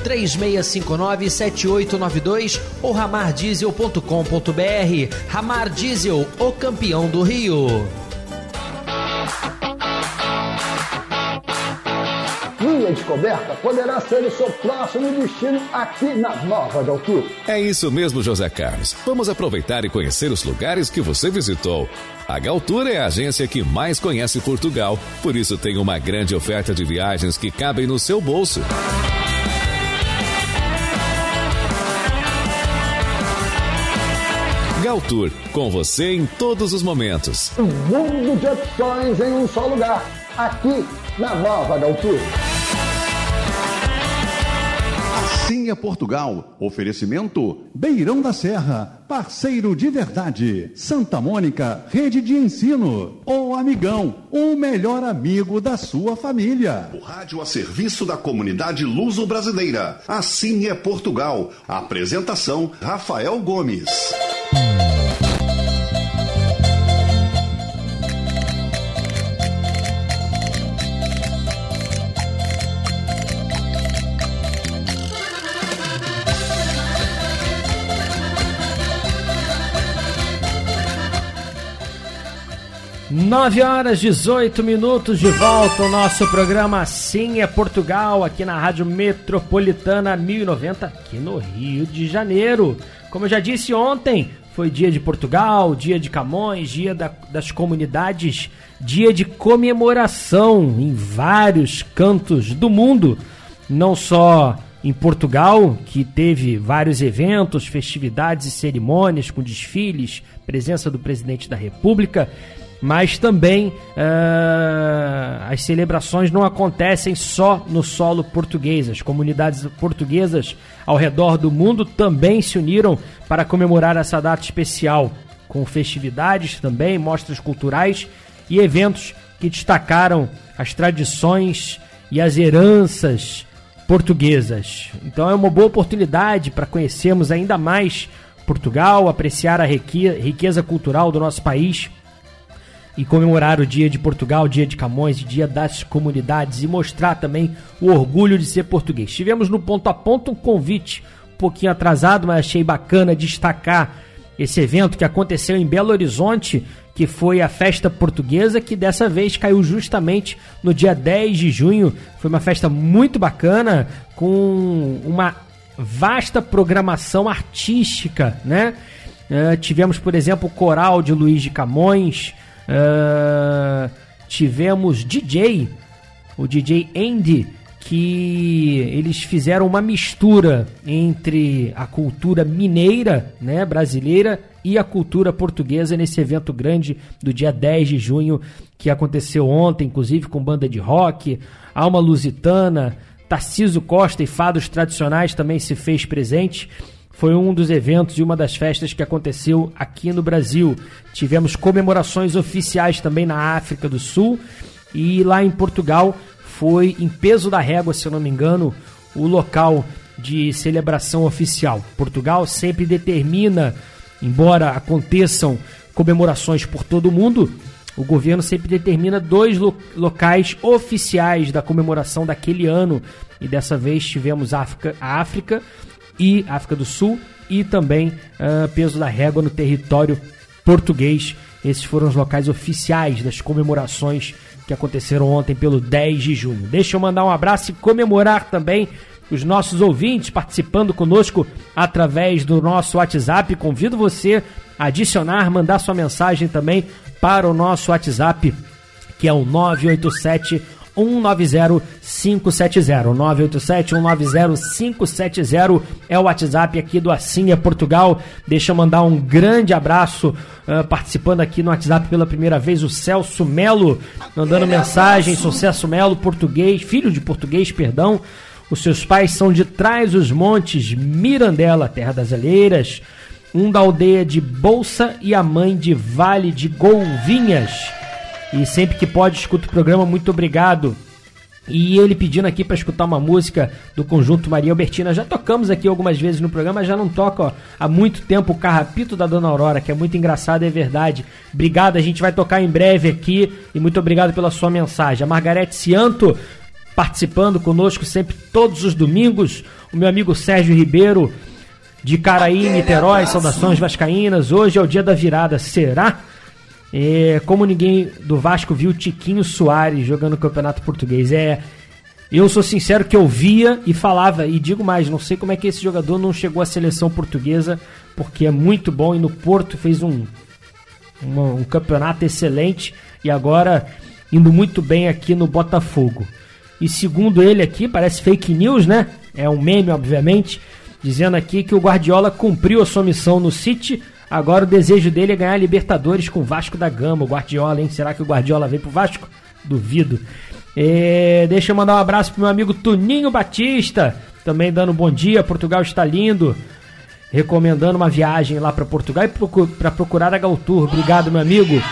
3659-7892 ou ramardiesel.com.br. Ramar Diesel, o campeão do Rio. Minha descoberta poderá ser o seu próximo destino aqui na Nova de Altura. É isso mesmo, José Carlos. Vamos aproveitar e conhecer os lugares que você visitou. A Galtour é a agência que mais conhece Portugal, por isso tem uma grande oferta de viagens que cabem no seu bolso. Galtour, com você em todos os momentos. Um mundo de opções em um só lugar. Aqui na Nova de Altura. Assim é Portugal. Oferecimento Beirão da Serra, parceiro de verdade. Santa Mônica, rede de ensino. O Amigão, o melhor amigo da sua família. O rádio a serviço da comunidade luso-brasileira. Assim é Portugal. Apresentação Rafael Gomes. Nove horas 18 minutos de volta ao nosso programa Assim é Portugal, aqui na Rádio Metropolitana 1090, aqui no Rio de Janeiro. Como eu já disse ontem, foi dia de Portugal, dia de Camões, dia da- das comunidades, dia de comemoração em vários cantos do mundo, não só em Portugal, que teve vários eventos, festividades e cerimônias com desfiles, presença do presidente da República, mas também ah, as celebrações não acontecem só no solo português. As comunidades portuguesas ao redor do mundo também se uniram para comemorar essa data especial, com festividades também, mostras culturais e eventos que destacaram as tradições e as heranças portuguesas. Então é uma boa oportunidade para conhecermos ainda mais Portugal, apreciar a rique- riqueza cultural do nosso país e comemorar o Dia de Portugal, Dia de Camões, Dia das Comunidades e mostrar também o orgulho de ser português. Tivemos no ponto a ponto um convite um pouquinho atrasado, mas achei bacana destacar esse evento que aconteceu em Belo Horizonte, que foi a festa portuguesa, que dessa vez caiu justamente no dia 10 de junho. Foi uma festa muito bacana, com uma vasta programação artística, né? Eh, tivemos, por exemplo, o coral de Luiz de Camões, eh, tivemos DJ, o DJ Andy, que eles fizeram uma mistura entre a cultura mineira, né, brasileira, e a cultura portuguesa nesse evento grande do dia 10 de junho, que aconteceu ontem, inclusive com banda de rock, Alma Lusitana, Tarciso Costa e fados tradicionais também se fez presente. Foi um dos eventos e uma das festas que aconteceu aqui no Brasil. Tivemos comemorações oficiais também na África do Sul e lá em Portugal foi em peso da régua, se eu não me engano, o local de celebração oficial. Portugal sempre determina, embora aconteçam comemorações por todo o mundo, o governo sempre determina dois lo- locais oficiais da comemoração daquele ano. E dessa vez tivemos África, a África e África do Sul e também ah, peso da régua no território português. Esses foram os locais oficiais das comemorações que aconteceram ontem pelo 10 de junho. Deixa eu mandar um abraço e comemorar também os nossos ouvintes participando conosco através do nosso WhatsApp. Convido você a adicionar, mandar sua mensagem também para o nosso WhatsApp, que é o 987 190 570. 987 190 570 é o WhatsApp aqui do Assim é Portugal. Deixa eu mandar um grande abraço ah, participando aqui no WhatsApp pela primeira vez o Celso Melo, mandando mensagem, Sucesso Melo, português, filho de português, perdão. Os seus pais são de Trás os Montes, Mirandela, Terra das Alheiras. Um da aldeia de Bolsa e a mãe de Vale de Golvinhas. E sempre que pode, escuta o programa. Muito obrigado. E ele pedindo aqui para escutar uma música do conjunto Maria Albertina. Já tocamos aqui algumas vezes no programa, já não toca há muito tempo o Carrapito da Dona Aurora, que é muito engraçado, é verdade. Obrigado, a gente vai tocar em breve aqui e muito obrigado pela sua mensagem. A Margarete Cianto participando conosco sempre todos os domingos. O meu amigo Sérgio Ribeiro de Caraí, Niterói, saudações vascaínas. Hoje é o dia da virada, será? É, como ninguém do Vasco viu Tiquinho Soares jogando o Campeonato Português. É, eu sou sincero que eu via e falava, e digo mais, não sei como é que esse jogador não chegou à seleção portuguesa, porque é muito bom e no Porto fez um, um campeonato excelente e agora indo muito bem aqui no Botafogo. E segundo ele aqui, parece fake news, né? É um meme, obviamente, dizendo aqui que o Guardiola cumpriu a sua missão no City. Agora o desejo dele é ganhar Libertadores com o Vasco da Gama. O Guardiola, hein? Será que o Guardiola vem pro Vasco? Duvido. É, deixa eu mandar um abraço pro meu amigo Tuninho Batista, também dando um bom dia. Portugal está lindo. Recomendando uma viagem lá para Portugal e para procurar a Galtour. Obrigado, meu amigo.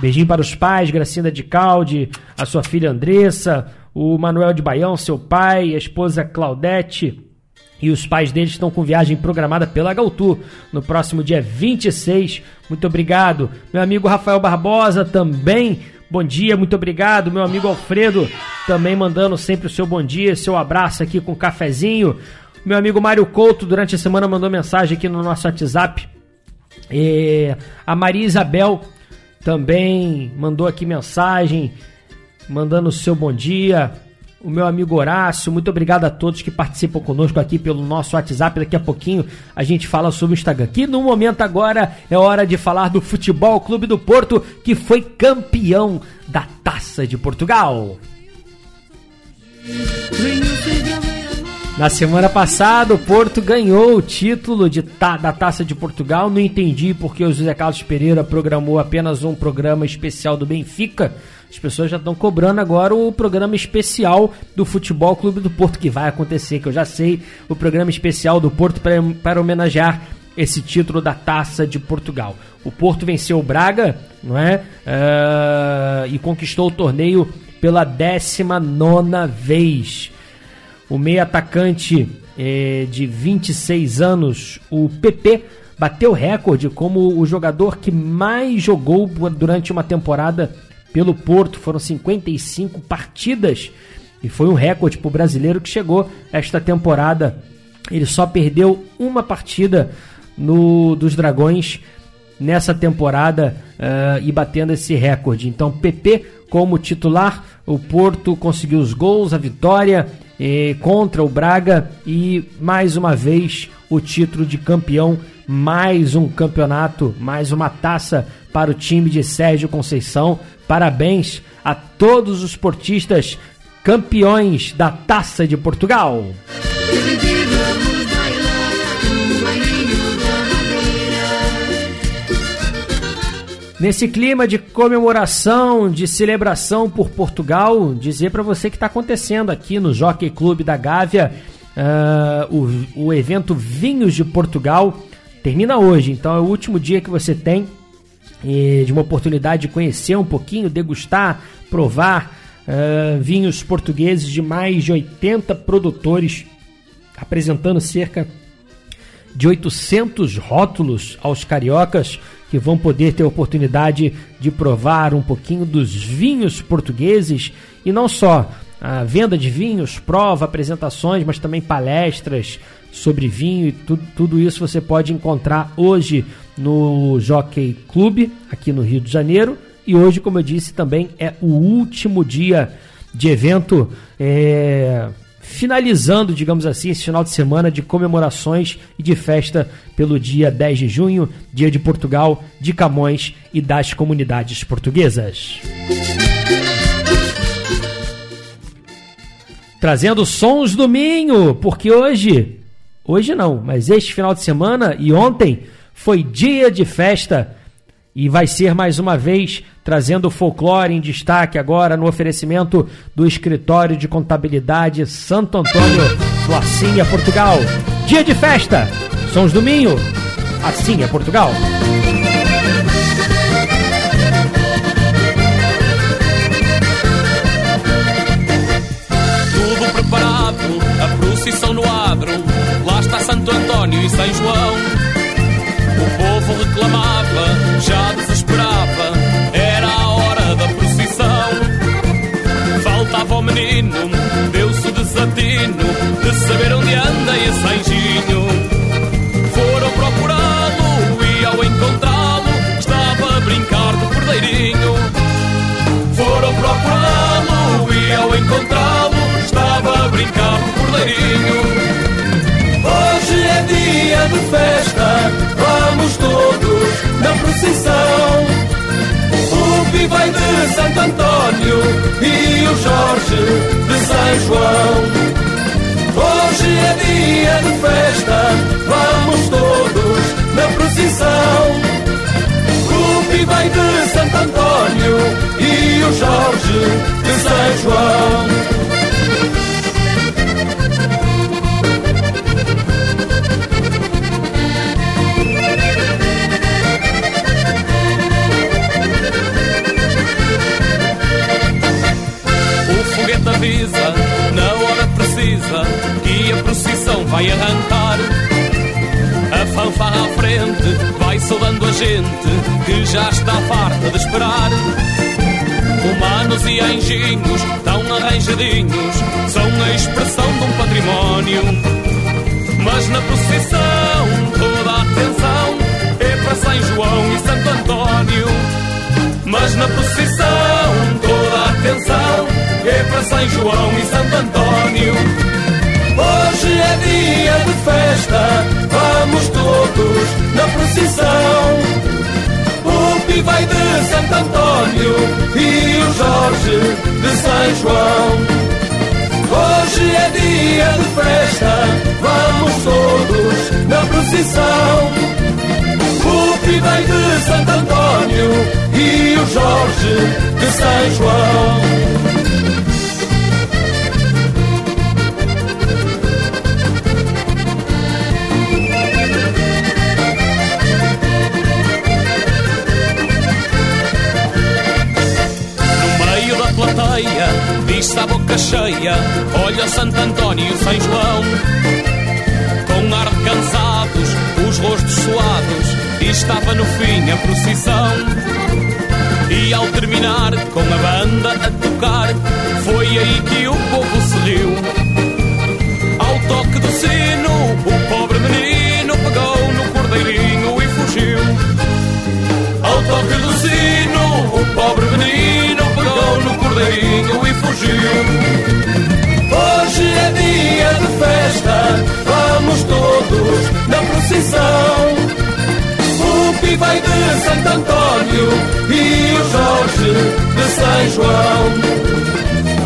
Beijinho para os pais, Gracinda de Calde, a sua filha Andressa, o Manuel de Baião, seu pai, a esposa Claudete. E os pais deles estão com viagem programada pela Galtour no próximo dia 26. Muito obrigado. Meu amigo Rafael Barbosa também. Bom dia, muito obrigado. Meu amigo Alfredo também mandando sempre o seu bom dia, seu abraço aqui com um cafezinho. Meu amigo Mário Couto durante a semana mandou mensagem aqui no nosso WhatsApp. É, a Maria Isabel também mandou aqui mensagem, mandando o seu bom dia. O meu amigo Horácio, muito obrigado a todos que participam conosco aqui pelo nosso WhatsApp. Daqui a pouquinho a gente fala sobre o Instagram. Que no momento agora é hora de falar do Futebol Clube do Porto, que foi campeão da Taça de Portugal. Na semana passada, o Porto ganhou o título ta- da Taça de Portugal. Não entendi porque o José Carlos Pereira programou apenas um programa especial do Benfica. As pessoas já estão cobrando agora o programa especial do Futebol Clube do Porto, que vai acontecer, que eu já sei, o programa especial do Porto para, homenagear esse título da Taça de Portugal. O Porto venceu o Braga, não é? Ah, e conquistou o torneio pela 19 vez. O meio atacante eh, de 26 anos, o PP, bateu recorde como o jogador que mais jogou durante uma temporada pelo Porto. Foram 55 partidas e foi um recorde para o brasileiro que chegou esta temporada. Ele só perdeu uma partida no dos Dragões nessa temporada ah, e batendo esse recorde. Então, PP como titular, o Porto conseguiu os gols, a vitória eh, contra o Braga e mais uma vez o título de campeão, mais um campeonato, mais uma taça para o time de Sérgio Conceição. Parabéns a todos os portistas campeões da Taça de Portugal. Nesse clima de comemoração, de celebração por Portugal, dizer para você que está acontecendo aqui no Jockey Clube da Gávea, ah, o, o evento Vinhos de Portugal termina hoje, então é o último dia que você tem de uma oportunidade de conhecer um pouquinho, degustar, provar ah, vinhos portugueses de mais de 80 produtores, apresentando cerca de 800 rótulos aos cariocas que vão poder ter a oportunidade de provar um pouquinho dos vinhos portugueses. E não só a venda de vinhos, prova, apresentações, mas também palestras sobre vinho e tudo, tudo isso você pode encontrar hoje no Jockey Clube, aqui no Rio de Janeiro. E hoje, como eu disse, também é o último dia de evento. é, finalizando, digamos assim, esse final de semana de comemorações e de festa pelo dia 10 de junho, dia de Portugal, de Camões e das comunidades portuguesas. Trazendo sons do Minho, porque hoje, hoje não, mas este final de semana e ontem foi dia de festa E vai ser mais uma vez trazendo folclore em destaque agora no oferecimento do Escritório de Contabilidade Santo Antônio, do Assinha, Portugal. Dia de festa, Sons do Minho, Assinha, Portugal. Procissão no adro. Lá está Santo António e São João. O povo reclamava, já desesperava. Era a hora da procissão. Faltava o menino, deu-se o desatino de saber onde anda esse anjinho. Foram procurá-lo e ao encontrá-lo estava a brincar de cordeirinho. Foram procurá-lo e ao encontrá-lo de festa, vamos todos na procissão. O Pi vai de Santo Antônio e o Jorge de São João. Hoje é dia de festa, vamos todos na procissão. O vai de Santo Antônio e o Jorge de São João. Vai arrancar. A fanfarra à frente vai saudando a gente que já está farta de esperar. Humanos e anjinhos tão arranjadinhos, são a expressão de um património. Mas na procissão toda a atenção é para São João e Santo Antônio. Mas na procissão toda a atenção é para São João e Santo Antônio. Hoje é dia de festa, vamos todos na procissão. O Pi vai de Santo Antônio e o Jorge de São João. Hoje é dia de festa, vamos todos na procissão. O Pi vai de Santo Antônio e o Jorge de São João. Diz-se a boca cheia: Olha Santo António e São João. Com ar cansados, os rostos suados, e estava no fim a procissão. E ao terminar, com a banda a tocar, foi aí que o povo se riu. Ao toque do sino, e fugiu. Hoje é dia de festa, vamos todos na procissão. O Pi vai de Santo Antônio e o Jorge de São João.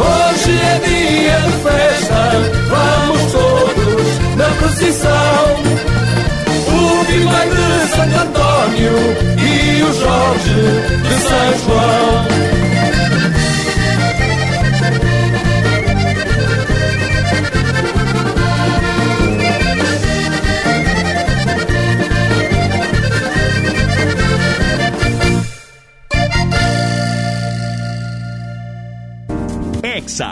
Hoje é dia de festa, vamos todos na procissão. O vai de Santo Antônio e o Jorge de São João.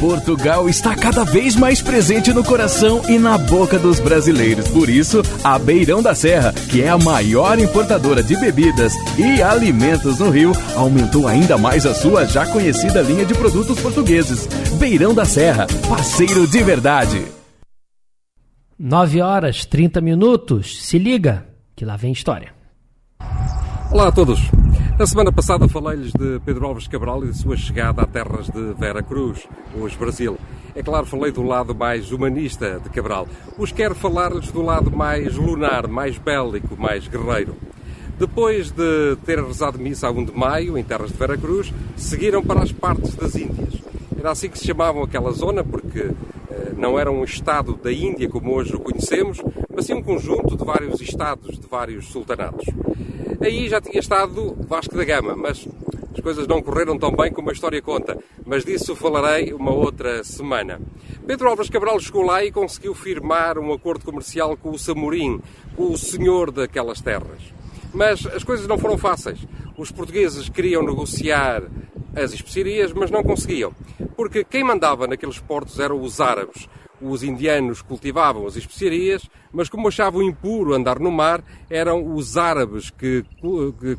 Portugal está cada vez mais presente no coração e na boca dos brasileiros. Por isso, a Beirão da Serra, que é a maior importadora de bebidas e alimentos no Rio, aumentou ainda mais a sua já conhecida linha de produtos portugueses. Beirão da Serra, parceiro de verdade. 9 horas 30 minutos. Se liga, que lá vem história. Olá a todos. Na semana passada falei-lhes de Pedro Alves Cabral e de sua chegada a terras de Vera Cruz, hoje Brasil. É claro, falei do lado mais humanista de Cabral. Os quero falar-lhes do lado mais lunar, mais bélico, mais guerreiro. Depois de ter rezado missa a 1 de maio, em terras de Veracruz, seguiram para as partes das Índias. Era assim que se chamavam aquela zona, porque eh, não era um estado da Índia como hoje o conhecemos, mas sim um conjunto de vários estados, de vários sultanatos. Aí já tinha estado Vasco da Gama, mas as coisas não correram tão bem como a história conta, mas disso falarei uma outra semana. Pedro Álvares Cabral chegou lá e conseguiu firmar um acordo comercial com o Samorim, com o senhor daquelas terras. Mas as coisas não foram fáceis. Os portugueses queriam negociar as especiarias, mas não conseguiam. Porque quem mandava naqueles portos eram os árabes. Os indianos cultivavam as especiarias, mas como achavam impuro andar no mar, eram os árabes que,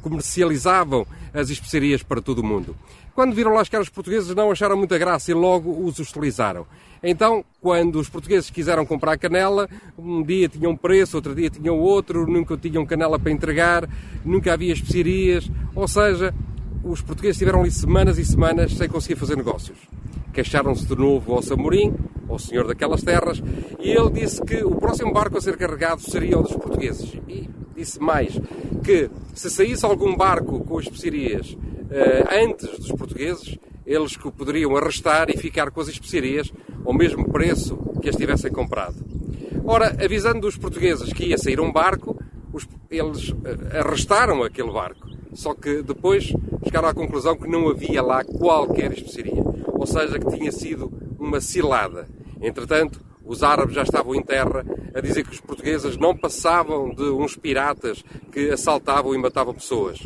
comercializavam as especiarias para todo o mundo. Quando viram lá chegar os portugueses, não acharam muita graça e logo os hostilizaram. Então, quando os portugueses quiseram comprar canela, um dia tinham um preço, outro dia tinham outro, nunca tinham canela para entregar, nunca havia especiarias, ou seja, os portugueses tiveram ali semanas e semanas sem conseguir fazer negócios. Queixaram-se de novo ao Samorim, ao senhor daquelas terras, e ele disse que o próximo barco a ser carregado seria o dos portugueses. E disse mais, que se saísse algum barco com as especiarias eh, antes dos portugueses, eles que o poderiam arrestar e ficar com as especiarias ao mesmo preço que as tivessem comprado. Ora, avisando os portugueses que ia sair um barco, os, eles eh, arrestaram aquele barco. Só que depois chegaram à conclusão que não havia lá qualquer especiaria. Ou seja, que tinha sido uma cilada. Entretanto, os árabes já estavam em terra a dizer que os portugueses não passavam de uns piratas que assaltavam e matavam pessoas.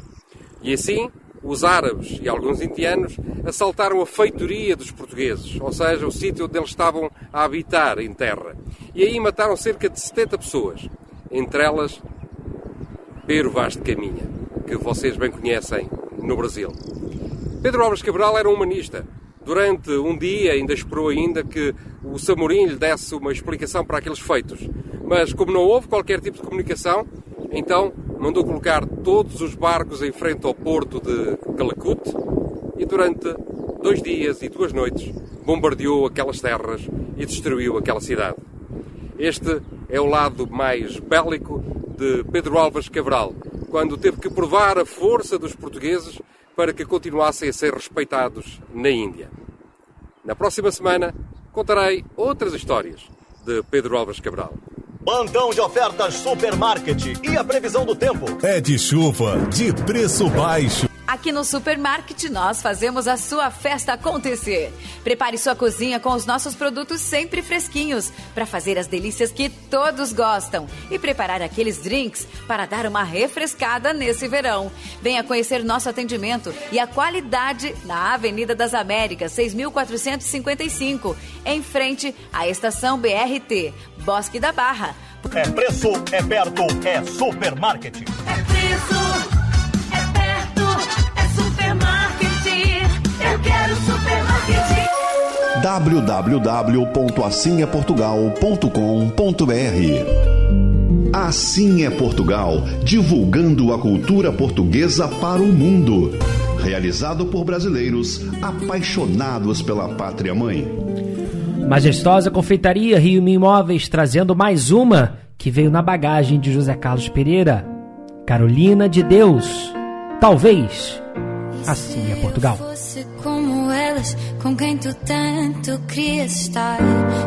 E assim, os árabes e alguns indianos assaltaram a feitoria dos portugueses, ou seja, o sítio onde eles estavam a habitar em terra. E aí mataram cerca de 70 pessoas, entre elas Pedro Vaz de Caminha, que vocês bem conhecem no Brasil. Pedro Álvares Cabral era um humanista. Durante um dia ainda esperou ainda que o Samorim lhe desse uma explicação para aqueles feitos. Mas como não houve qualquer tipo de comunicação, então mandou colocar todos os barcos em frente ao porto de Calicut e durante dois dias e duas noites bombardeou aquelas terras e destruiu aquela cidade. Este é o lado mais bélico de Pedro Álvares Cabral, quando teve que provar a força dos portugueses para que continuassem a ser respeitados na Índia. Na próxima semana contarei outras histórias de Pedro Álvares Cabral. Plantão de ofertas Supermarket e a previsão do tempo. É de chuva, de preço baixo. Aqui no Supermarket nós fazemos a sua festa acontecer. Prepare sua cozinha com os nossos produtos sempre fresquinhos para fazer as delícias que todos gostam e preparar aqueles drinks para dar uma refrescada nesse verão. Venha conhecer nosso atendimento e a qualidade na Avenida das Américas, 6455, em frente à estação BRT, Bosque da Barra. É preço, é perto, é supermarket. É preço, quero supermarket. www.assimeportugal.com.br Assim é Portugal, divulgando a cultura portuguesa para o mundo. Realizado por brasileiros apaixonados pela pátria mãe. Majestosa Confeitaria Rio Imóveis trazendo mais uma que veio na bagagem de José Carlos Pereira. Carolina de Deus. Talvez. Assim é Portugal. Com quem tu tanto querias estar.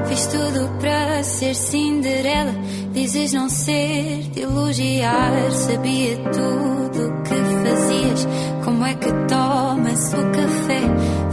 Fiz tudo para ser Cinderela, dizes não ser de elogiar. Sabia tudo o que fazias, como é que tomas o café.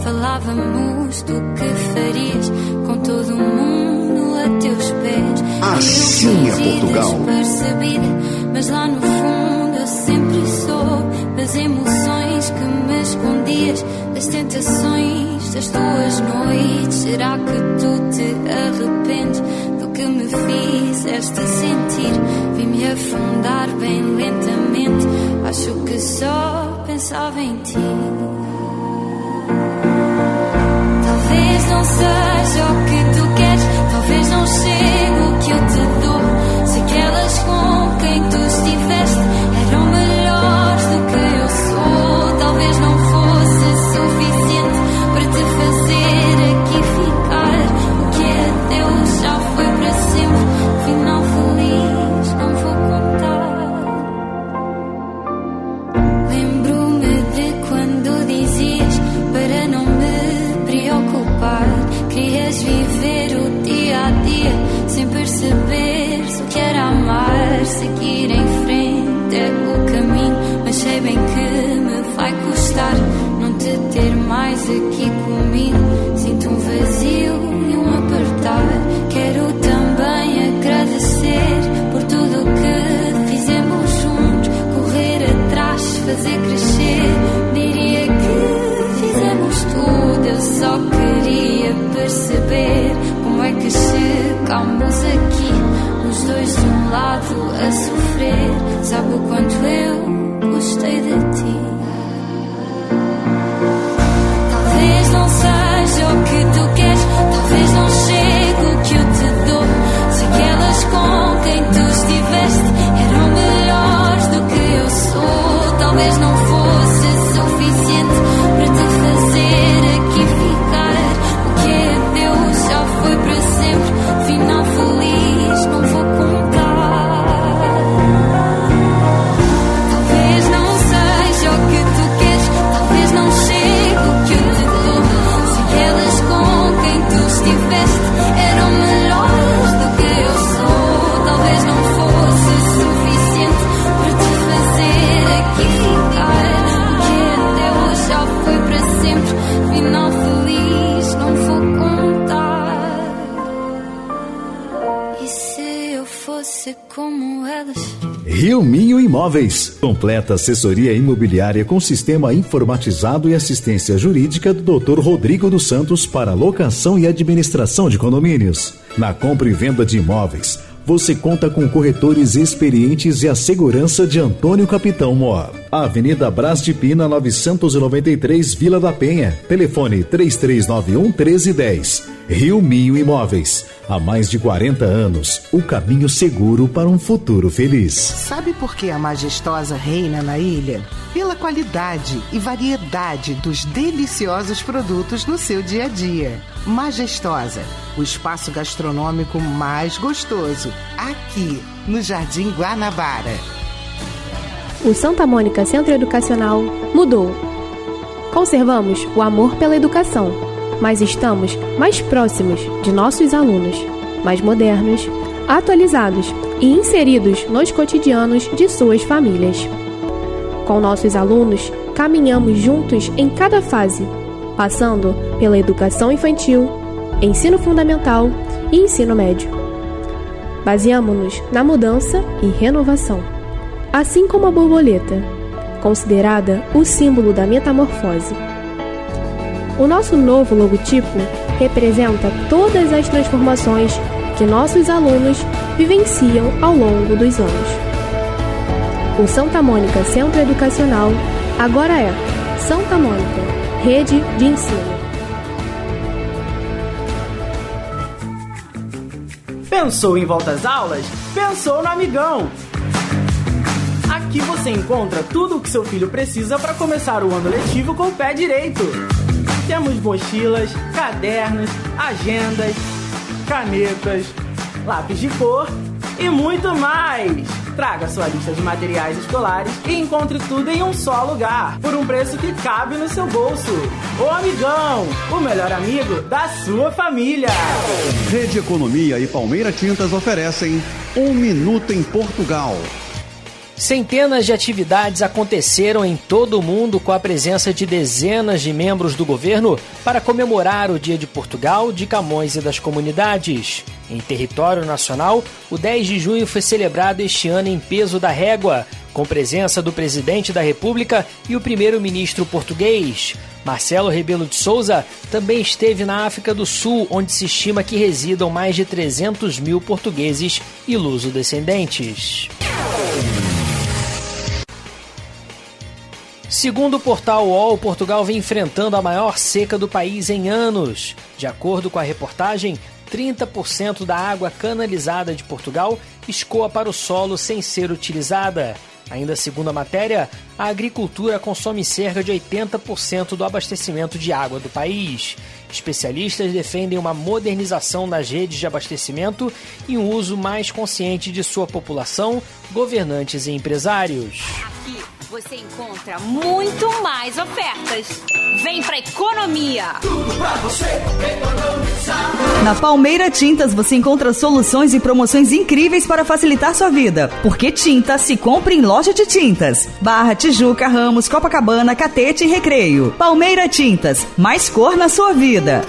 Falávamos do que farias, com todo mundo a teus pés. Assim é Portugal. Despercebida, mas lá no fundo eu sempre soube das emoções que me escondias, das tentações das tuas noites. Será que tu te arrependes do que me fizeste sentir? Vi-me afundar bem lentamente, acho que só pensava em ti. Talvez não seja o que tu queres, talvez não chegue o que eu te dou. Se aquelas com ter mais Completa assessoria imobiliária com sistema informatizado e assistência jurídica do Dr. Rodrigo dos Santos para locação e administração de condomínios. Na compra e venda de imóveis, você conta com corretores experientes e a segurança de Antônio Capitão Mor. Avenida Brás de Pina, 993, Vila da Penha. Telefone 3391 1310. Rio Minho Imóveis. Há mais de 40 anos, o caminho seguro para um futuro feliz. Sabe por que a majestosa reina na ilha? Pela qualidade e variedade dos deliciosos produtos no seu dia a dia. Majestosa, o espaço gastronômico mais gostoso, aqui no Jardim Guanabara. O Santa Mônica Centro Educacional mudou. Conservamos o amor pela educação, mas estamos mais próximos de nossos alunos, mais modernos, atualizados e inseridos nos cotidianos de suas famílias. Com nossos alunos, caminhamos juntos em cada fase, passando pela educação infantil, ensino fundamental e ensino médio. Baseamos-nos na mudança e renovação. Assim como a borboleta, considerada o símbolo da metamorfose. O nosso novo logotipo representa todas as transformações que nossos alunos vivenciam ao longo dos anos. O Santa Mônica Centro Educacional agora é Santa Mônica, Rede de Ensino. Pensou em volta às aulas? Pensou no Amigão! Aqui você encontra tudo o que seu filho precisa para começar o ano letivo com o pé direito. Temos mochilas, cadernos, agendas, canetas, lápis de cor e muito mais! Traga sua lista de materiais escolares e encontre tudo em um só lugar, por um preço que cabe no seu bolso. O Amigão, o melhor amigo da sua família. Rede Economia e Palmeira Tintas oferecem Um Minuto em Portugal. Centenas de atividades aconteceram em todo o mundo com a presença de dezenas de membros do governo para comemorar o Dia de Portugal, de Camões e das comunidades. Em território nacional, o 10 de junho foi celebrado este ano em peso da régua, com presença do presidente da República e o primeiro-ministro português. Marcelo Rebelo de Souza também esteve na África do Sul, onde se estima que residam mais de 300 mil portugueses e luso-descendentes. Segundo o portal UOL, Portugal vem enfrentando a maior seca do país em anos. De acordo com a reportagem, 30% da água canalizada de Portugal escoa para o solo sem ser utilizada. Ainda segundo a matéria, a agricultura consome cerca de 80% do abastecimento de água do país. Especialistas defendem uma modernização das redes de abastecimento e um uso mais consciente de sua população, governantes e empresários. Aqui você encontra muito mais ofertas. Vem pra economia! Tudo pra você economizar. Na Palmeira Tintas você encontra soluções e promoções incríveis para facilitar sua vida. Porque tinta se compra em loja de tintas. Barra, Tijuca, Ramos, Copacabana, Catete e Recreio. Palmeira Tintas, mais cor na sua vida.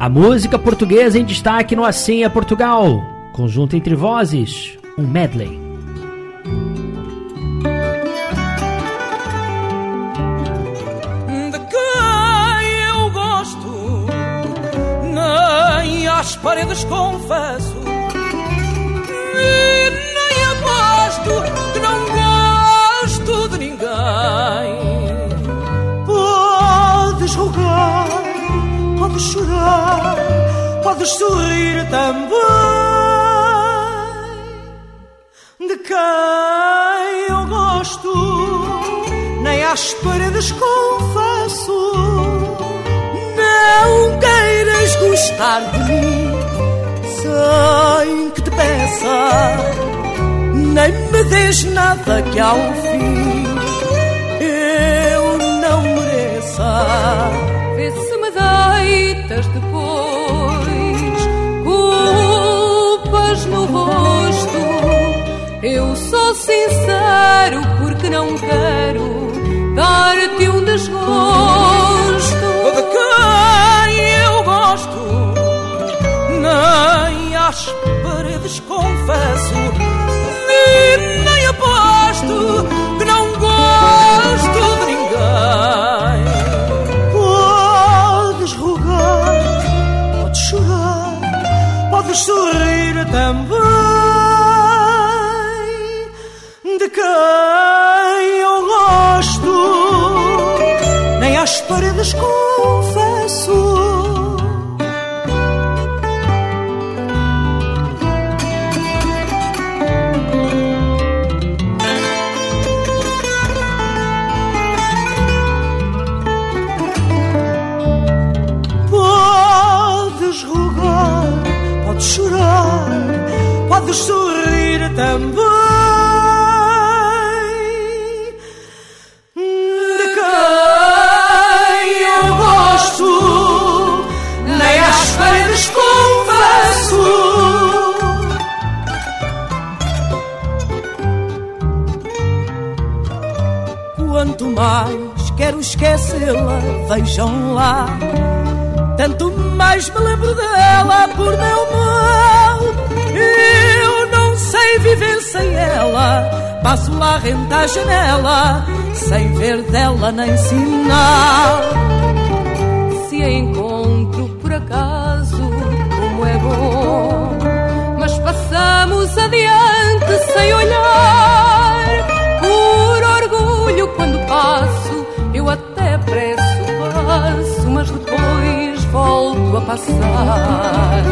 A música portuguesa em destaque no Assim é Portugal. Conjunto entre vozes, um medley. De quem eu gosto, nem às paredes confesso, e nem aposto que não gosto de ninguém. Podes rogar, podes chorar, podes sorrir também. De quem eu gosto, nem às paredes confesso. Não queiras gostar de mim sem que te peça, nem me des nada que ao fim eu não mereça. Vê se me deitas depois culpas no rosto. Eu sou sincero porque não quero dar-te um desgosto. De quem eu gosto, nem às paredes confesso, e nem aposto que não gosto de ninguém. Podes rogar, podes chorar, podes sorrir também. Eu gosto, nem às paredes confesso. Podes rogar, podes chorar, podes sorrir também. Mais quero esquecê-la, vejam lá. Tanto mais me lembro dela por meu mal. Eu não sei viver sem ela. Passo lá renta à janela, sem ver dela nem sinal. Se a encontro por acaso, como é bom. Mas passamos adiante sem olhar. Mas depois volto a passar.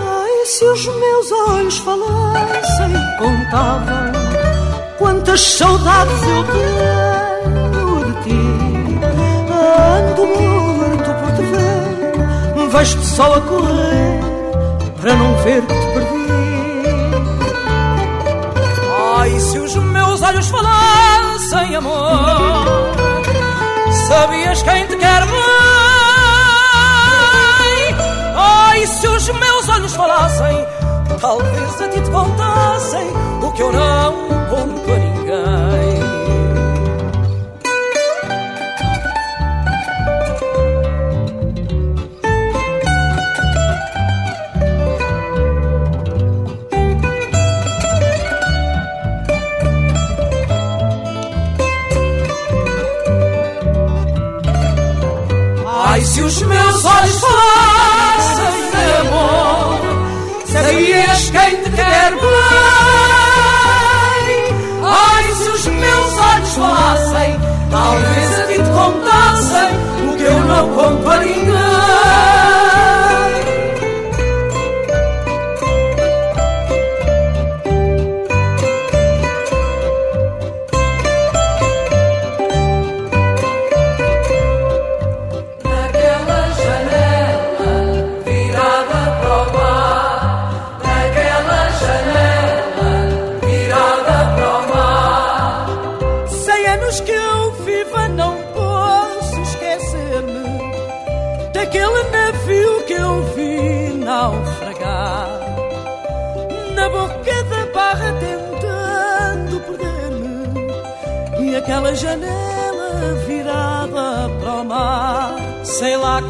Ai, se os meus olhos falassem, contavam quantas saudades eu tenho de ti. Ando morto por te ver, vejo-te só a correr para não ver que te perdi. Ai, se os meus olhos falassem, amor, sabias quem te quer bem? Olhos falassem, talvez a ti te contassem o que eu não conto a ninguém. Ai, se os meus o que eu não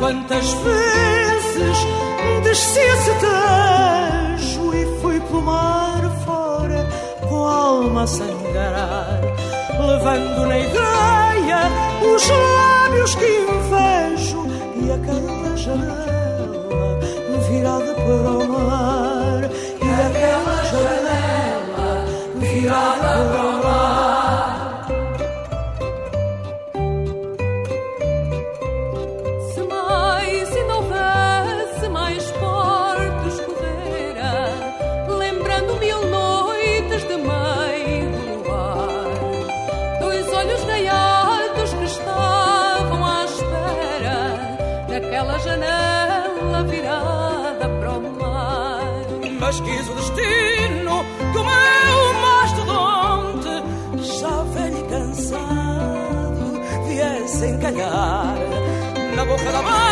quantas vezes desci esse tejo e fui pelo mar fora com a alma a sangrar, levando na ideia os lábios que invejo e aquela janela virada para o mar e aquela janela virada para o mar. Viesse encalhar na boca da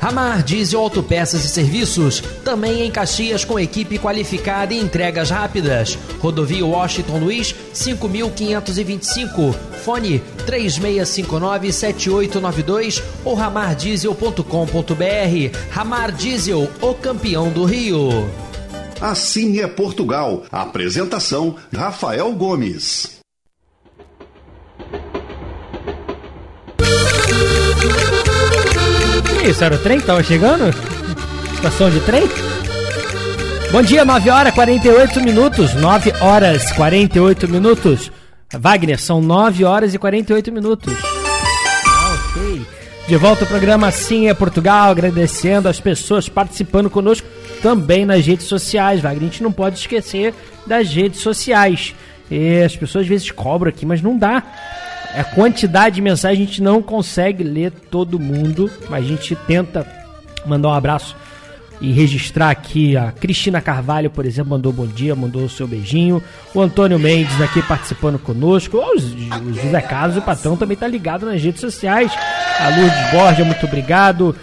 Ramar Diesel Autopeças e Serviços, também em Caxias com equipe qualificada e entregas rápidas. Rodovia Washington Luiz, 5525. Fone 3659-7892 ou ramardiesel.com.br. Ramar Diesel, o campeão do Rio. Assim é Portugal. Apresentação: Rafael Gomes. Que isso, era o trem que tava chegando? Estação de trem? Bom dia, 9 horas 48 minutos. 9 horas 48 minutos. Wagner, são 9 horas e 48 minutos. Ah, ok. De volta ao programa Assim é Portugal, agradecendo as pessoas participando conosco também nas redes sociais, Wagner. A gente não pode esquecer das redes sociais. E as pessoas às vezes cobram aqui, mas não dá. A quantidade de mensagens a gente não consegue ler todo mundo, mas a gente tenta mandar um abraço e registrar aqui a Cristina Carvalho, por exemplo, mandou bom dia, mandou o seu beijinho. O Antônio Mendes aqui participando conosco. O o José Carlos, o patrão, também tá ligado nas redes sociais. A Lourdes Borja, muito obrigado.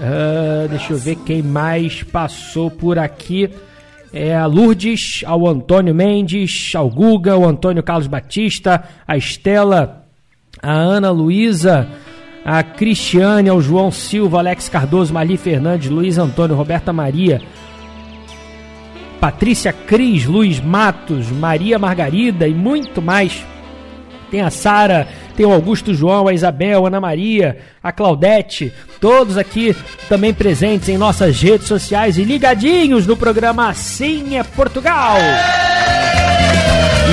Ah, deixa eu ver quem mais passou por aqui. É a Lourdes, ao Antônio Mendes, ao Guga, o Antônio Carlos Batista, a Estela, a Ana Luísa, a Cristiane, ao João Silva, Alex Cardoso, Marli Fernandes, Luiz Antônio, Roberta Maria, Patrícia Cris, Luiz Matos, Maria Margarida e muito mais. Tem a Sara, tem o Augusto João, a Isabel, a Ana Maria, a Claudete, todos aqui também presentes em nossas redes sociais e ligadinhos no programa Assim é Portugal.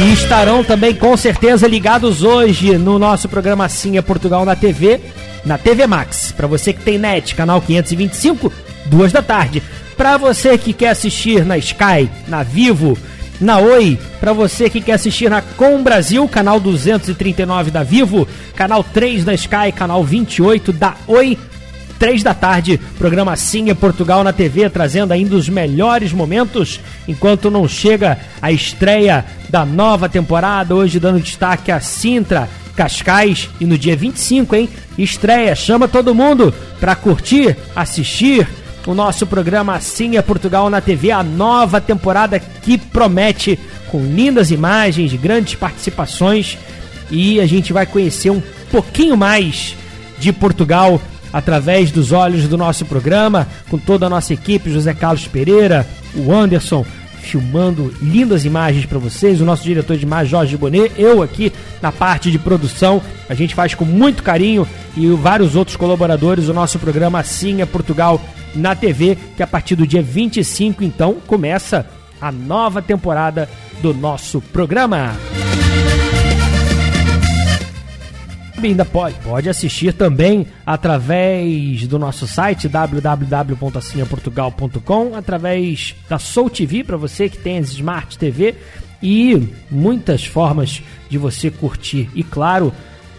E estarão também com certeza ligados hoje no nosso programa Assim é Portugal na TV, na TV Max. Para você que tem net, canal 525, duas da tarde. Para você que quer assistir na Sky, na Vivo, na Oi, para você que quer assistir na Com Brasil, canal 239 da Vivo, canal 3 da Sky, canal 28 da Oi. 3 da tarde, programa Assim é Portugal na TV, trazendo ainda os melhores momentos, enquanto não chega a estreia da nova temporada, hoje dando destaque a Sintra, Cascais, e no dia 25, hein, estreia, chama todo mundo para curtir, assistir o nosso programa Assim é Portugal na TV, a nova temporada que promete com lindas imagens, grandes participações. E a gente vai conhecer um pouquinho mais de Portugal através dos olhos do nosso programa, com toda a nossa equipe, José Carlos Pereira, o Anderson, filmando lindas imagens para vocês, o nosso diretor de imagem Jorge Bonet, eu aqui na parte de produção, a gente faz com muito carinho e vários outros colaboradores o nosso programa Assim é Portugal na TV, que a partir do dia 25 então começa a nova temporada do nosso programa. Ainda pode, pode assistir também através do nosso site www.assinhaportugal.com, através da Soul TV para você que tem as Smart TV e muitas formas de você curtir. E claro,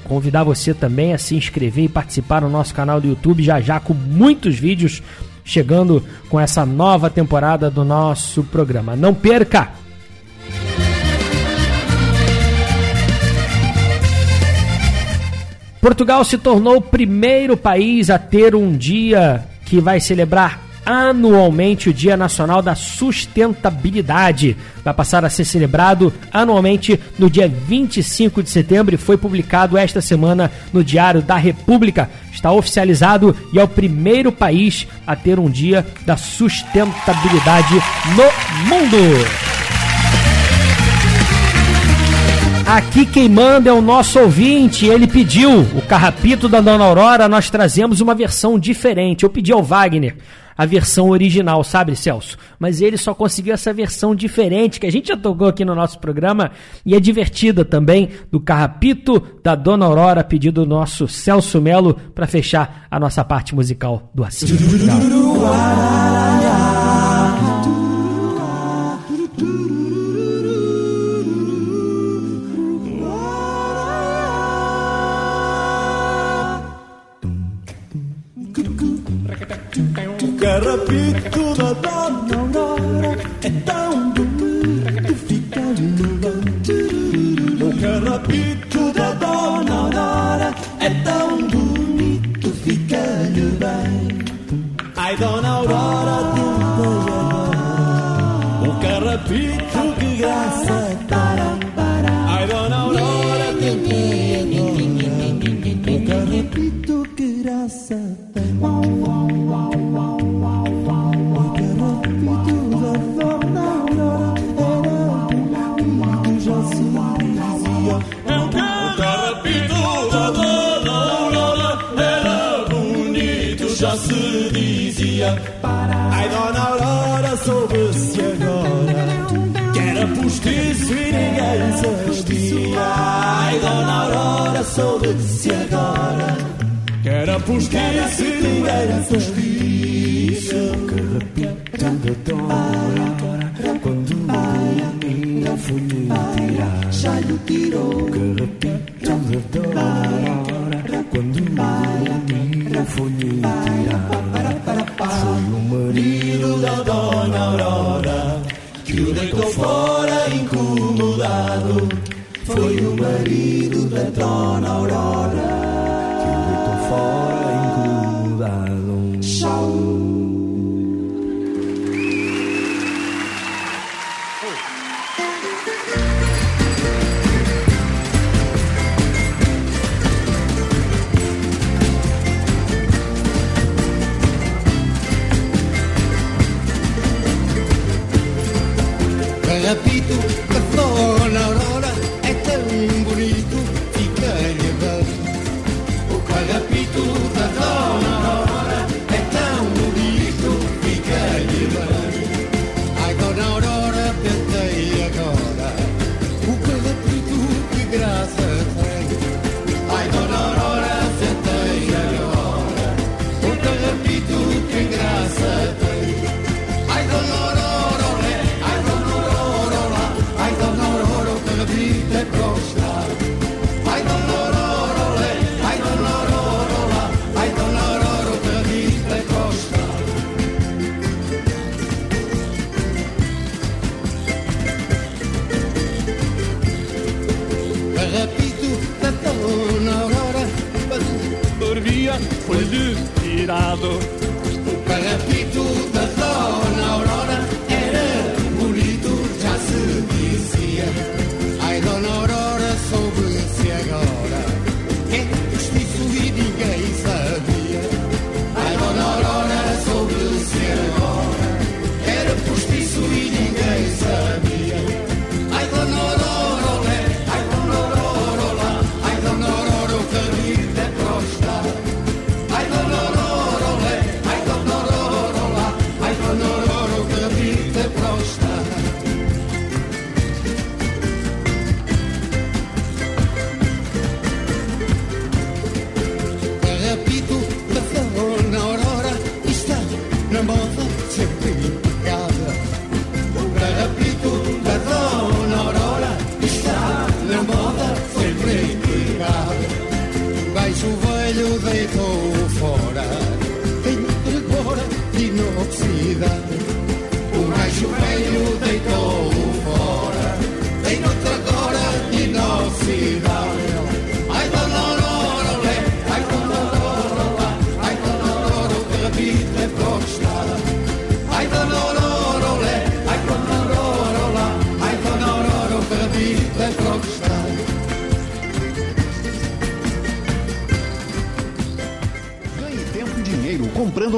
convidar você também a se inscrever e participar no nosso canal do YouTube já já com muitos vídeos chegando com essa nova temporada do nosso programa. Não perca! Portugal se tornou o primeiro país a ter um dia que vai celebrar anualmente o Dia Nacional da Sustentabilidade. Vai passar a ser celebrado anualmente no dia 25 de setembro e foi publicado esta semana no Diário da República. Está oficializado e é o primeiro país a ter um Dia da Sustentabilidade no mundo. Aqui quem manda é o nosso ouvinte, ele pediu o carrapito da Dona Aurora, nós trazemos uma versão diferente. Eu pedi ao Wagner a versão original, sabe, Celso? Mas ele só conseguiu essa versão diferente que a gente já tocou aqui no nosso programa e é divertida também do carrapito da Dona Aurora, pedido do nosso Celso Melo para fechar a nossa parte musical do Assim. Soube-se agora. Que era postiço e ninguém sabia Carrapito da Dona Aurora Quando o menino foi lhe tirar. Já lhe tirou. Carrapito da Dona Aurora Quando o menino foi lhe tirar. Foi o marido da Dona Aurora Que o deitou fora incomodado. Foi o marido da Dona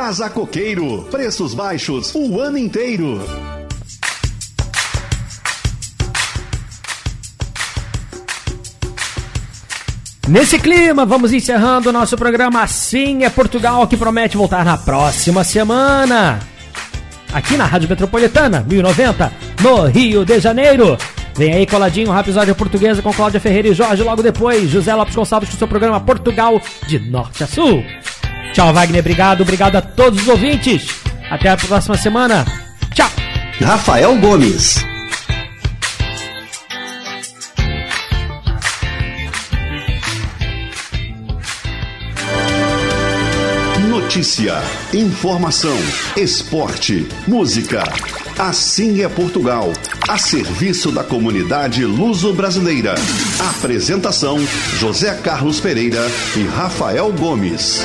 Casa Coqueiro. Preços baixos o ano inteiro. Nesse clima, vamos encerrando o nosso programa Assim é Portugal, que promete voltar na próxima semana. Aqui na Rádio Metropolitana, 1090, no Rio de Janeiro. Vem aí coladinho, um episódio portuguesa com Cláudia Ferreira e Jorge. Logo depois, José Lopes Gonçalves com seu programa Portugal de Norte a Sul. Tchau, Wagner. Obrigado. Obrigado a todos os ouvintes. Até a próxima semana. Tchau. Rafael Gomes. Notícia, informação, esporte, música. Assim é Portugal, a serviço da comunidade luso-brasileira. Apresentação: José Carlos Pereira e Rafael Gomes.